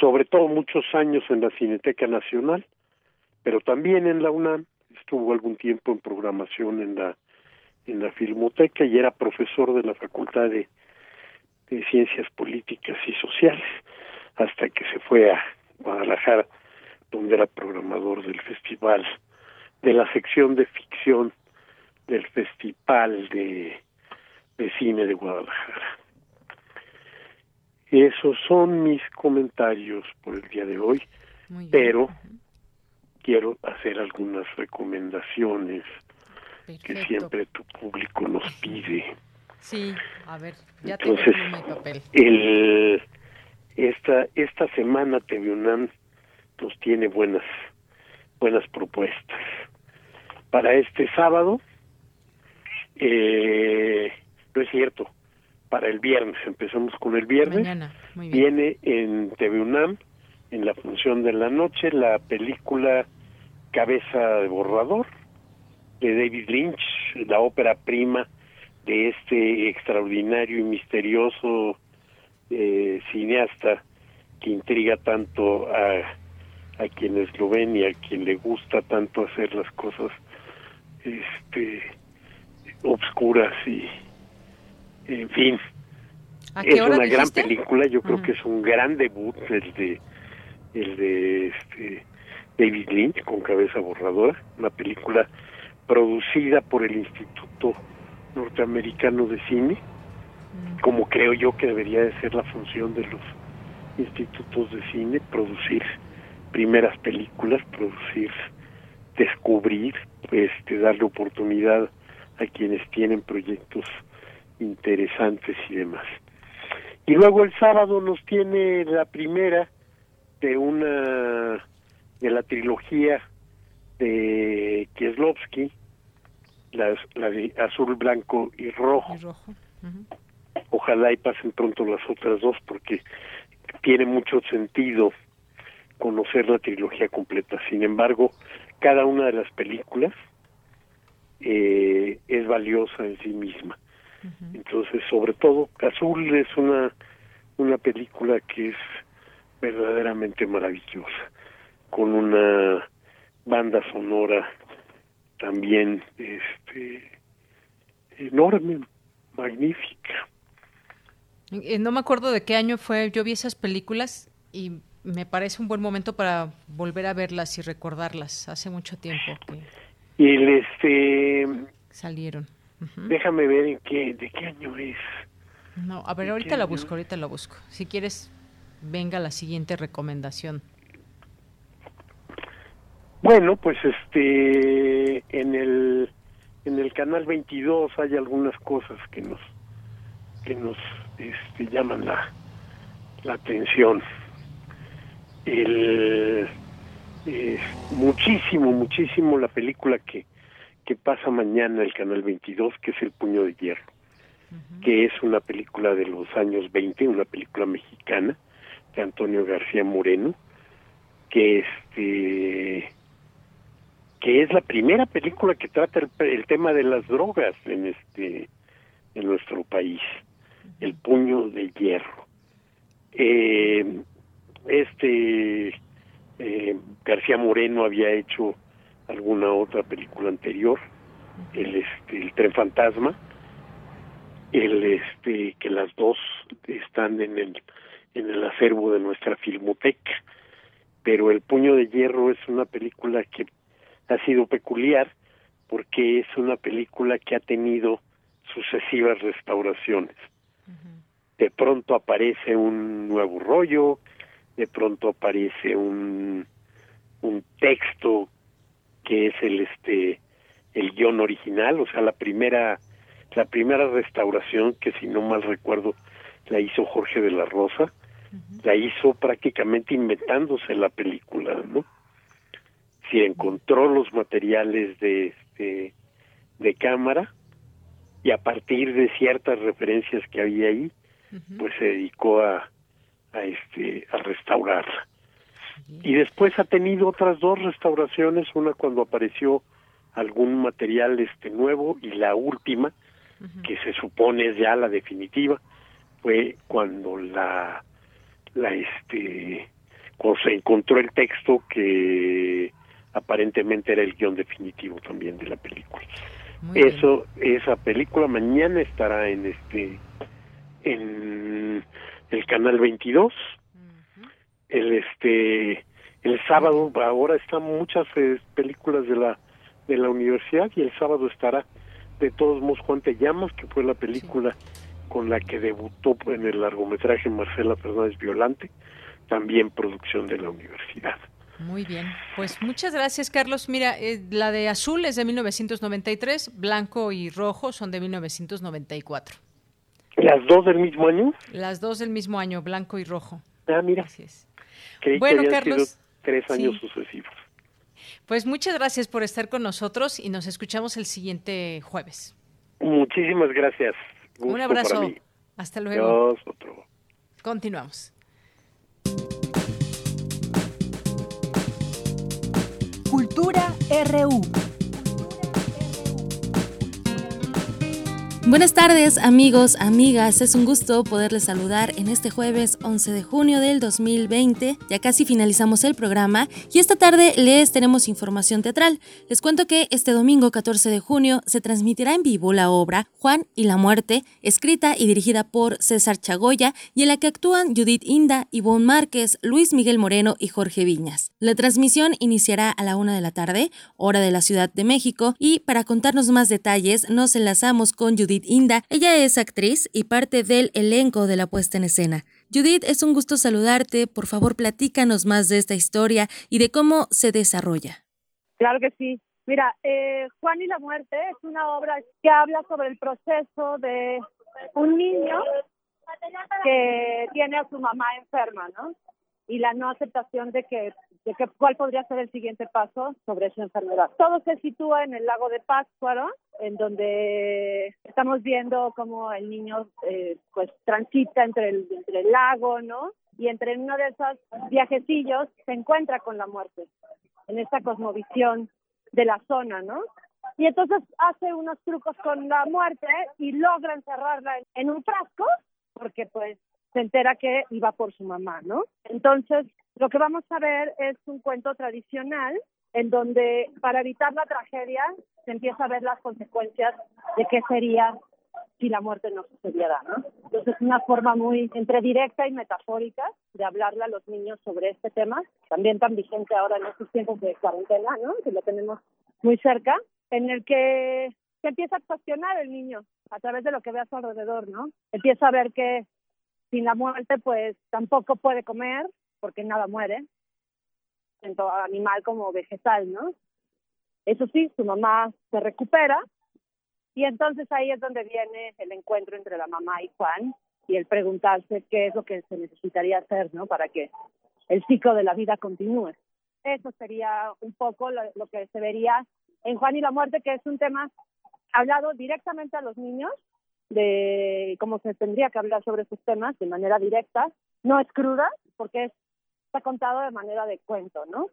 Speaker 24: sobre todo muchos años en la Cineteca Nacional, pero también en la UNAM estuvo algún tiempo en programación en la en la Filmoteca y era profesor de la Facultad de, Ciencias Políticas y Sociales hasta que se fue a Guadalajara donde era programador del festival de la sección de ficción del Festival de, de Cine de Guadalajara. Esos son mis comentarios por el día de hoy, pero quiero hacer algunas recomendaciones que siempre tu público nos pide.
Speaker 2: Sí, a ver, ya
Speaker 24: Entonces,
Speaker 2: tengo mi papel.
Speaker 24: El, esta, esta semana TV UNAM nos tiene buenas, buenas propuestas. Para este sábado, eh, no es cierto, para el viernes, empezamos con el viernes,
Speaker 2: Mañana, muy bien.
Speaker 24: viene en TV UNAM, en la función de la noche, la película Cabeza de Borrador, de David Lynch, la ópera prima de este extraordinario y misterioso eh, cineasta que intriga tanto a, a quienes lo ven y a quien le gusta tanto hacer las cosas este obscuras y en fin
Speaker 2: ¿A qué
Speaker 24: es una gran película yo creo
Speaker 2: Ujú.
Speaker 24: que es un gran debut el de el de este David Lynch con cabeza borradora una película producida por el Instituto Norteamericano de Cine como creo yo que debería de ser la función de los institutos de cine producir primeras películas producir descubrir este darle oportunidad a quienes tienen proyectos interesantes y demás y luego el sábado nos tiene la primera de una de la trilogía de Kieslowski, la, la de azul, blanco y rojo.
Speaker 2: Y rojo. Ujú.
Speaker 24: Ojalá y pasen pronto las otras dos porque tiene mucho sentido conocer la trilogía completa. Sin embargo, cada una de las películas eh, es valiosa en sí misma. Entonces, sobre todo, Azul es una una película que es verdaderamente maravillosa, con una banda sonora también este enorme, magnífica.
Speaker 2: Eh, No me acuerdo de qué año fue, yo vi esas películas y me parece un buen momento para volver a verlas y recordarlas. Hace mucho tiempo que
Speaker 24: Y el este
Speaker 2: salieron.
Speaker 24: Déjame ver en qué de qué año es.
Speaker 2: No, a ver,
Speaker 24: ¿De
Speaker 2: ahorita la busco, ahorita la busco. Si quieres, venga la siguiente recomendación.
Speaker 24: Bueno, pues este en el en el canal 22 hay algunas cosas que nos que nos este, llaman la la atención. El eh, muchísimo, muchísimo la película que que pasa mañana el canal 22, que es El puño de hierro, que es una película de los años 20, una película mexicana de Antonio García Moreno, que este que es la primera película que trata el, el tema de las drogas en este en nuestro país el puño de hierro. Eh, este eh, García Moreno había hecho alguna otra película anterior el este el tren fantasma el este que las dos están en el en el acervo de nuestra filmoteca pero El puño de hierro es una película que ha sido peculiar porque es una película que ha tenido sucesivas restauraciones. De pronto aparece un nuevo rollo, de pronto aparece un un texto que es el este el guion original, o sea, la primera la primera restauración que si no mal recuerdo la hizo Jorge de la Rosa, la hizo prácticamente inventándose la película, ¿no? Si encontró los materiales de este de cámara y a partir de ciertas referencias que había ahí, pues se dedicó a, a este a restaurarla. Y después ha tenido otras dos restauraciones, una cuando apareció algún material este nuevo y la última que se supone es ya la definitiva fue cuando la la este cuando se encontró el texto que aparentemente era el guion definitivo también de la película. Eso, esa película mañana estará en este, en el canal 22. El este, el sábado, ahora están muchas eh, películas de la de la universidad y el sábado estará de todos modos Juan Te Llamas, que fue la película con la que debutó en el largometraje Marcela Fernández Violante, también producción de la universidad.
Speaker 2: Muy bien, pues muchas gracias Carlos. Mira, eh, la de azul es de 1993, blanco y rojo son de 1994.
Speaker 24: ¿Las dos del mismo año?
Speaker 2: Las dos del mismo año, blanco y rojo.
Speaker 24: Ah, mira.
Speaker 2: Así es.
Speaker 24: Bueno, Carlos. tres años sucesivos.
Speaker 2: Pues muchas gracias por estar con nosotros y nos escuchamos el siguiente jueves.
Speaker 24: Muchísimas gracias.
Speaker 2: Un abrazo. Hasta luego. Continuamos.
Speaker 13: Cultura RU.
Speaker 25: Buenas tardes amigos, amigas, es un gusto poderles saludar en este jueves 11 de junio del 2020. Ya casi finalizamos el programa y esta tarde les tenemos información teatral. Les cuento que este domingo 14 de junio se transmitirá en vivo la obra Juan y la muerte, escrita y dirigida por César Chagoya y en la que actúan Judith Inda, Ivonne Márquez, Luis Miguel Moreno y Jorge Viñas. La transmisión iniciará a la una de la tarde, hora de la Ciudad de México, y para contarnos más detalles nos enlazamos con Judith Inda. Ella es actriz y parte del elenco de la puesta en escena. Judith, es un gusto saludarte. Por favor, platícanos más de esta historia y de cómo se desarrolla.
Speaker 26: Claro que sí. Mira, eh, Juan y la muerte es una obra que habla sobre el proceso de un niño que tiene a su mamá enferma, ¿no? Y la no aceptación de que de que, cuál podría ser el siguiente paso sobre esa enfermedad. Todo se sitúa en el lago de Pátzcuaro, en donde estamos viendo cómo el niño eh, pues transita entre el, entre el lago, ¿no? Y entre uno de esos viajecillos se encuentra con la muerte, en esta cosmovisión de la zona, ¿no? Y entonces hace unos trucos con la muerte y logra encerrarla en un frasco, porque pues se entera que iba por su mamá, ¿no? Entonces, lo que vamos a ver es un cuento tradicional en donde para evitar la tragedia se empieza a ver las consecuencias de qué sería si la muerte no sucediera, ¿no? Entonces es una forma muy entre directa y metafórica de hablarle a los niños sobre este tema, también tan vigente ahora en estos tiempos de cuarentena, ¿no? Que lo tenemos muy cerca, en el que se empieza a cuestionar el niño a través de lo que ve a su alrededor, ¿no? Empieza a ver que sin la muerte pues tampoco puede comer porque nada muere, tanto animal como vegetal, ¿no? Eso sí, su mamá se recupera y entonces ahí es donde viene el encuentro entre la mamá y Juan y el preguntarse qué es lo que se necesitaría hacer, ¿no? Para que el ciclo de la vida continúe. Eso sería un poco lo, lo que se vería en Juan y la muerte, que es un tema hablado directamente a los niños de cómo se tendría que hablar sobre estos temas de manera directa, no es cruda, porque está contado de manera de cuento, ¿no?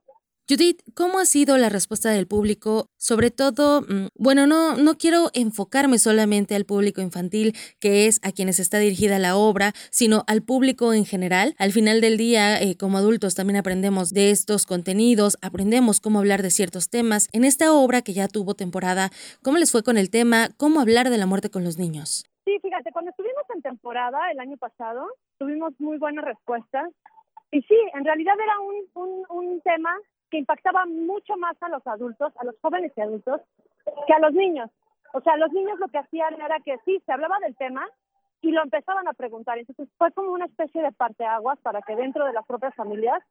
Speaker 25: Judith, ¿cómo ha sido la respuesta del público? Sobre todo, mm, bueno, no, no quiero enfocarme solamente al público infantil, que es a quienes está dirigida la obra, sino al público en general. Al final del día, eh, como adultos, también aprendemos de estos contenidos, aprendemos cómo hablar de ciertos temas. En esta obra que ya tuvo temporada, ¿cómo les fue con el tema? ¿Cómo hablar de la muerte con los niños?
Speaker 26: Sí, fíjate, cuando estuvimos en temporada el año pasado, tuvimos muy buenas respuestas. Y sí, en realidad era un, un, un tema que impactaba mucho más a los adultos, a los jóvenes y adultos, que a los niños. O sea, los niños lo que hacían era que sí, se hablaba del tema y lo empezaban a preguntar. Entonces fue como una especie de parteaguas para que dentro de las propias familias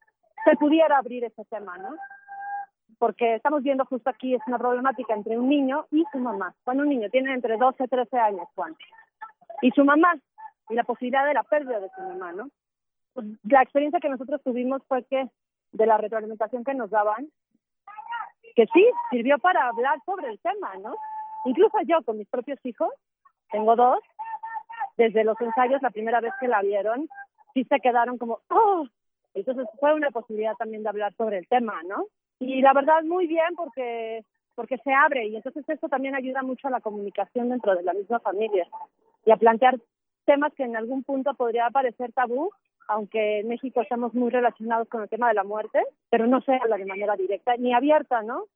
Speaker 26: se pudiera abrir ese tema, ¿no? Porque estamos viendo justo aquí, es una problemática entre un niño y su mamá. Cuando un niño tiene entre 12 y 13 años, Juan, y su mamá, y la posibilidad de la pérdida de su mamá, ¿no? Pues, la experiencia que nosotros tuvimos fue que de la retroalimentación que nos daban, que sí, sirvió para hablar sobre el tema, ¿no? Incluso yo con mis propios hijos, tengo dos, desde los ensayos la primera vez que la vieron, sí se quedaron como, oh, entonces fue una posibilidad también de hablar sobre el tema, ¿no? Y la verdad muy bien porque porque se abre y entonces eso también ayuda mucho a la comunicación dentro de la misma familia y a plantear temas que en algún punto podría parecer tabú, aunque en México estamos muy relacionados con el tema de la muerte, pero no se habla de manera directa ni abierta, ¿no?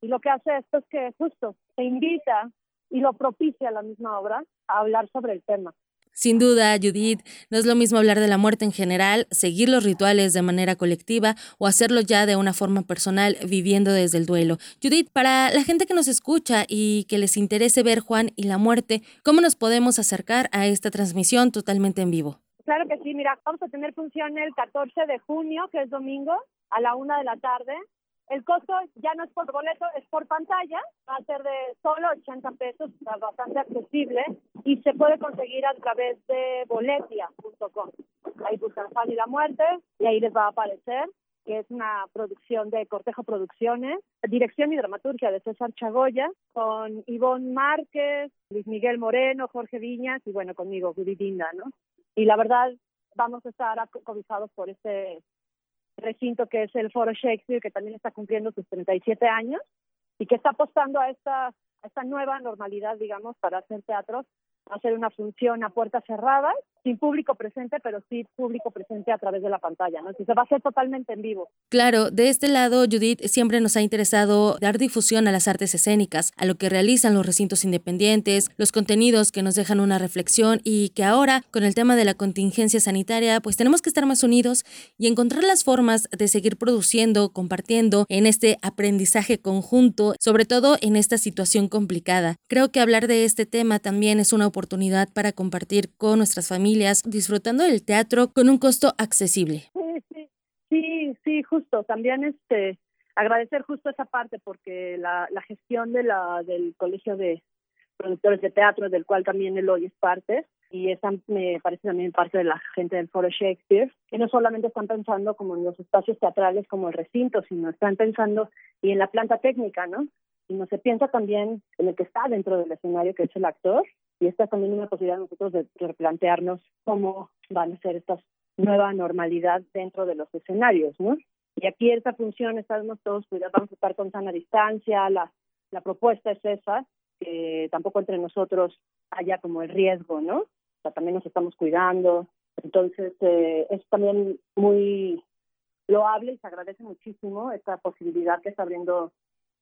Speaker 26: Y lo que hace esto es que justo se invita y lo propicia la misma obra a hablar sobre el tema.
Speaker 25: Sin duda, Judith, no es lo mismo hablar de la muerte en general, seguir los rituales de manera colectiva o hacerlo ya de una forma personal, viviendo desde el duelo. Judith, para la gente que nos escucha y que les interese ver Juan y la muerte, ¿cómo nos podemos acercar a esta transmisión totalmente en vivo?
Speaker 26: Claro que sí, mira, vamos a tener función el 14 de junio, que es domingo, a la una de la tarde. El costo ya no es por boleto, es por pantalla. Va a ser de solo 80 pesos, bastante accesible y se puede conseguir a través de boletia.com. Ahí buscan Juan y la muerte y ahí les va a aparecer que es una producción de Cortejo Producciones, dirección y dramaturgia de César Chagoya, con Ivonne Márquez, Luis Miguel Moreno, Jorge Viñas y bueno, conmigo, Judith Dinda, ¿no? Y la verdad, vamos a estar cobijados por este recinto que es el Foro Shakespeare, que también está cumpliendo sus 37 años y que está apostando a esta, a esta nueva normalidad, digamos, para hacer teatro hacer una función a puertas cerradas, sin público presente, pero sí público presente a través de la pantalla, ¿no? Entonces va a ser totalmente en vivo.
Speaker 25: Claro, de este lado, Judith, siempre nos ha interesado dar difusión a las artes escénicas, a lo que realizan los recintos independientes, los contenidos que nos dejan una reflexión y que ahora, con el tema de la contingencia sanitaria, pues tenemos que estar más unidos y encontrar las formas de seguir produciendo, compartiendo en este aprendizaje conjunto, sobre todo en esta situación complicada. Creo que hablar de este tema también es una oportunidad para compartir con nuestras familias, disfrutando del teatro con un costo accesible.
Speaker 26: Sí, sí, justo. También este agradecer justo esa parte porque la, la gestión de la del colegio de productores de teatro, del cual también él hoy es parte, y están, me parece también parte de la gente del Foro Shakespeare, que no solamente están pensando como en los espacios teatrales como el recinto, sino están pensando y en la planta técnica, ¿no? Sino se piensa también en el que está dentro del escenario, que es el actor, y esta es también una posibilidad de nosotros de replantearnos cómo van a ser esta nueva normalidad dentro de los escenarios, ¿no? Y aquí esta función, estamos todos cuidados, vamos a estar con sana distancia, la, la propuesta es esa, que tampoco entre nosotros haya como el riesgo, ¿no? O sea, también nos estamos cuidando. Entonces, eh, es también muy loable y se agradece muchísimo esta posibilidad que está abriendo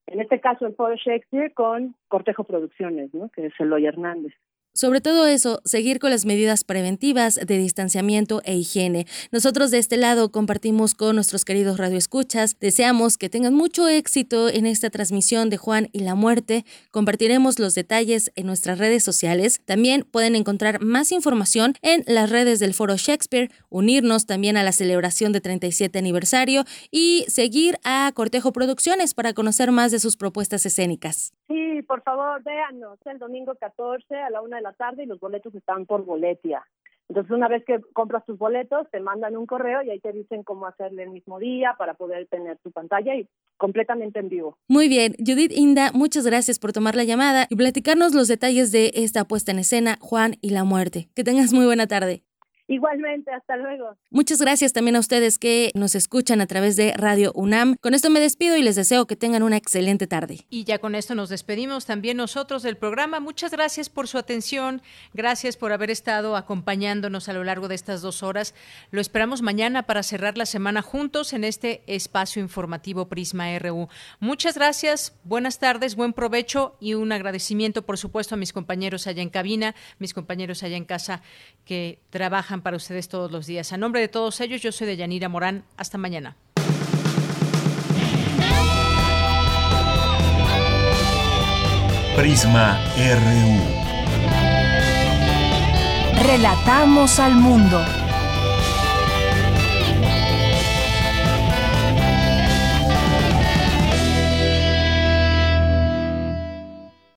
Speaker 26: en este caso el Foro Shakespeare con Cortejo Producciones, ¿no? que es Eloy Hernández.
Speaker 25: Sobre todo eso, seguir con las medidas preventivas de distanciamiento e higiene. Nosotros de este lado compartimos con nuestros queridos radioescuchas. Deseamos que tengan mucho éxito en esta transmisión de Juan y la muerte. Compartiremos los detalles en nuestras redes sociales. También pueden encontrar más información en las redes del Foro Shakespeare, unirnos también a la celebración de 37 aniversario y seguir a Cortejo Producciones para conocer más de sus propuestas escénicas.
Speaker 26: Sí, por favor, véanos el domingo 14 a la una de la tarde y los boletos están por boletia. Entonces, una vez que compras tus boletos, te mandan un correo y ahí te dicen cómo hacerle el mismo día para poder tener tu pantalla y completamente en vivo.
Speaker 25: Muy bien, Judith Inda, muchas gracias por tomar la llamada y platicarnos los detalles de esta puesta en escena, Juan y la muerte. Que tengas muy buena tarde.
Speaker 26: Igualmente, hasta luego.
Speaker 25: Muchas gracias también a ustedes que nos escuchan a través de Radio UNAM. Con esto me despido y les deseo que tengan una excelente tarde.
Speaker 2: Y ya con esto nos despedimos también nosotros del programa. Muchas gracias por su atención, gracias por haber estado acompañándonos a lo largo de estas dos horas. Lo esperamos mañana para cerrar la semana juntos en este espacio informativo Prisma RU. Muchas gracias, buenas tardes, buen provecho y un agradecimiento, por supuesto, a mis compañeros allá en cabina, mis compañeros allá en casa que trabajan para ustedes todos los días. A nombre de todos ellos, yo soy de Yanira Morán. Hasta mañana.
Speaker 3: Prisma RU.
Speaker 13: Relatamos al mundo.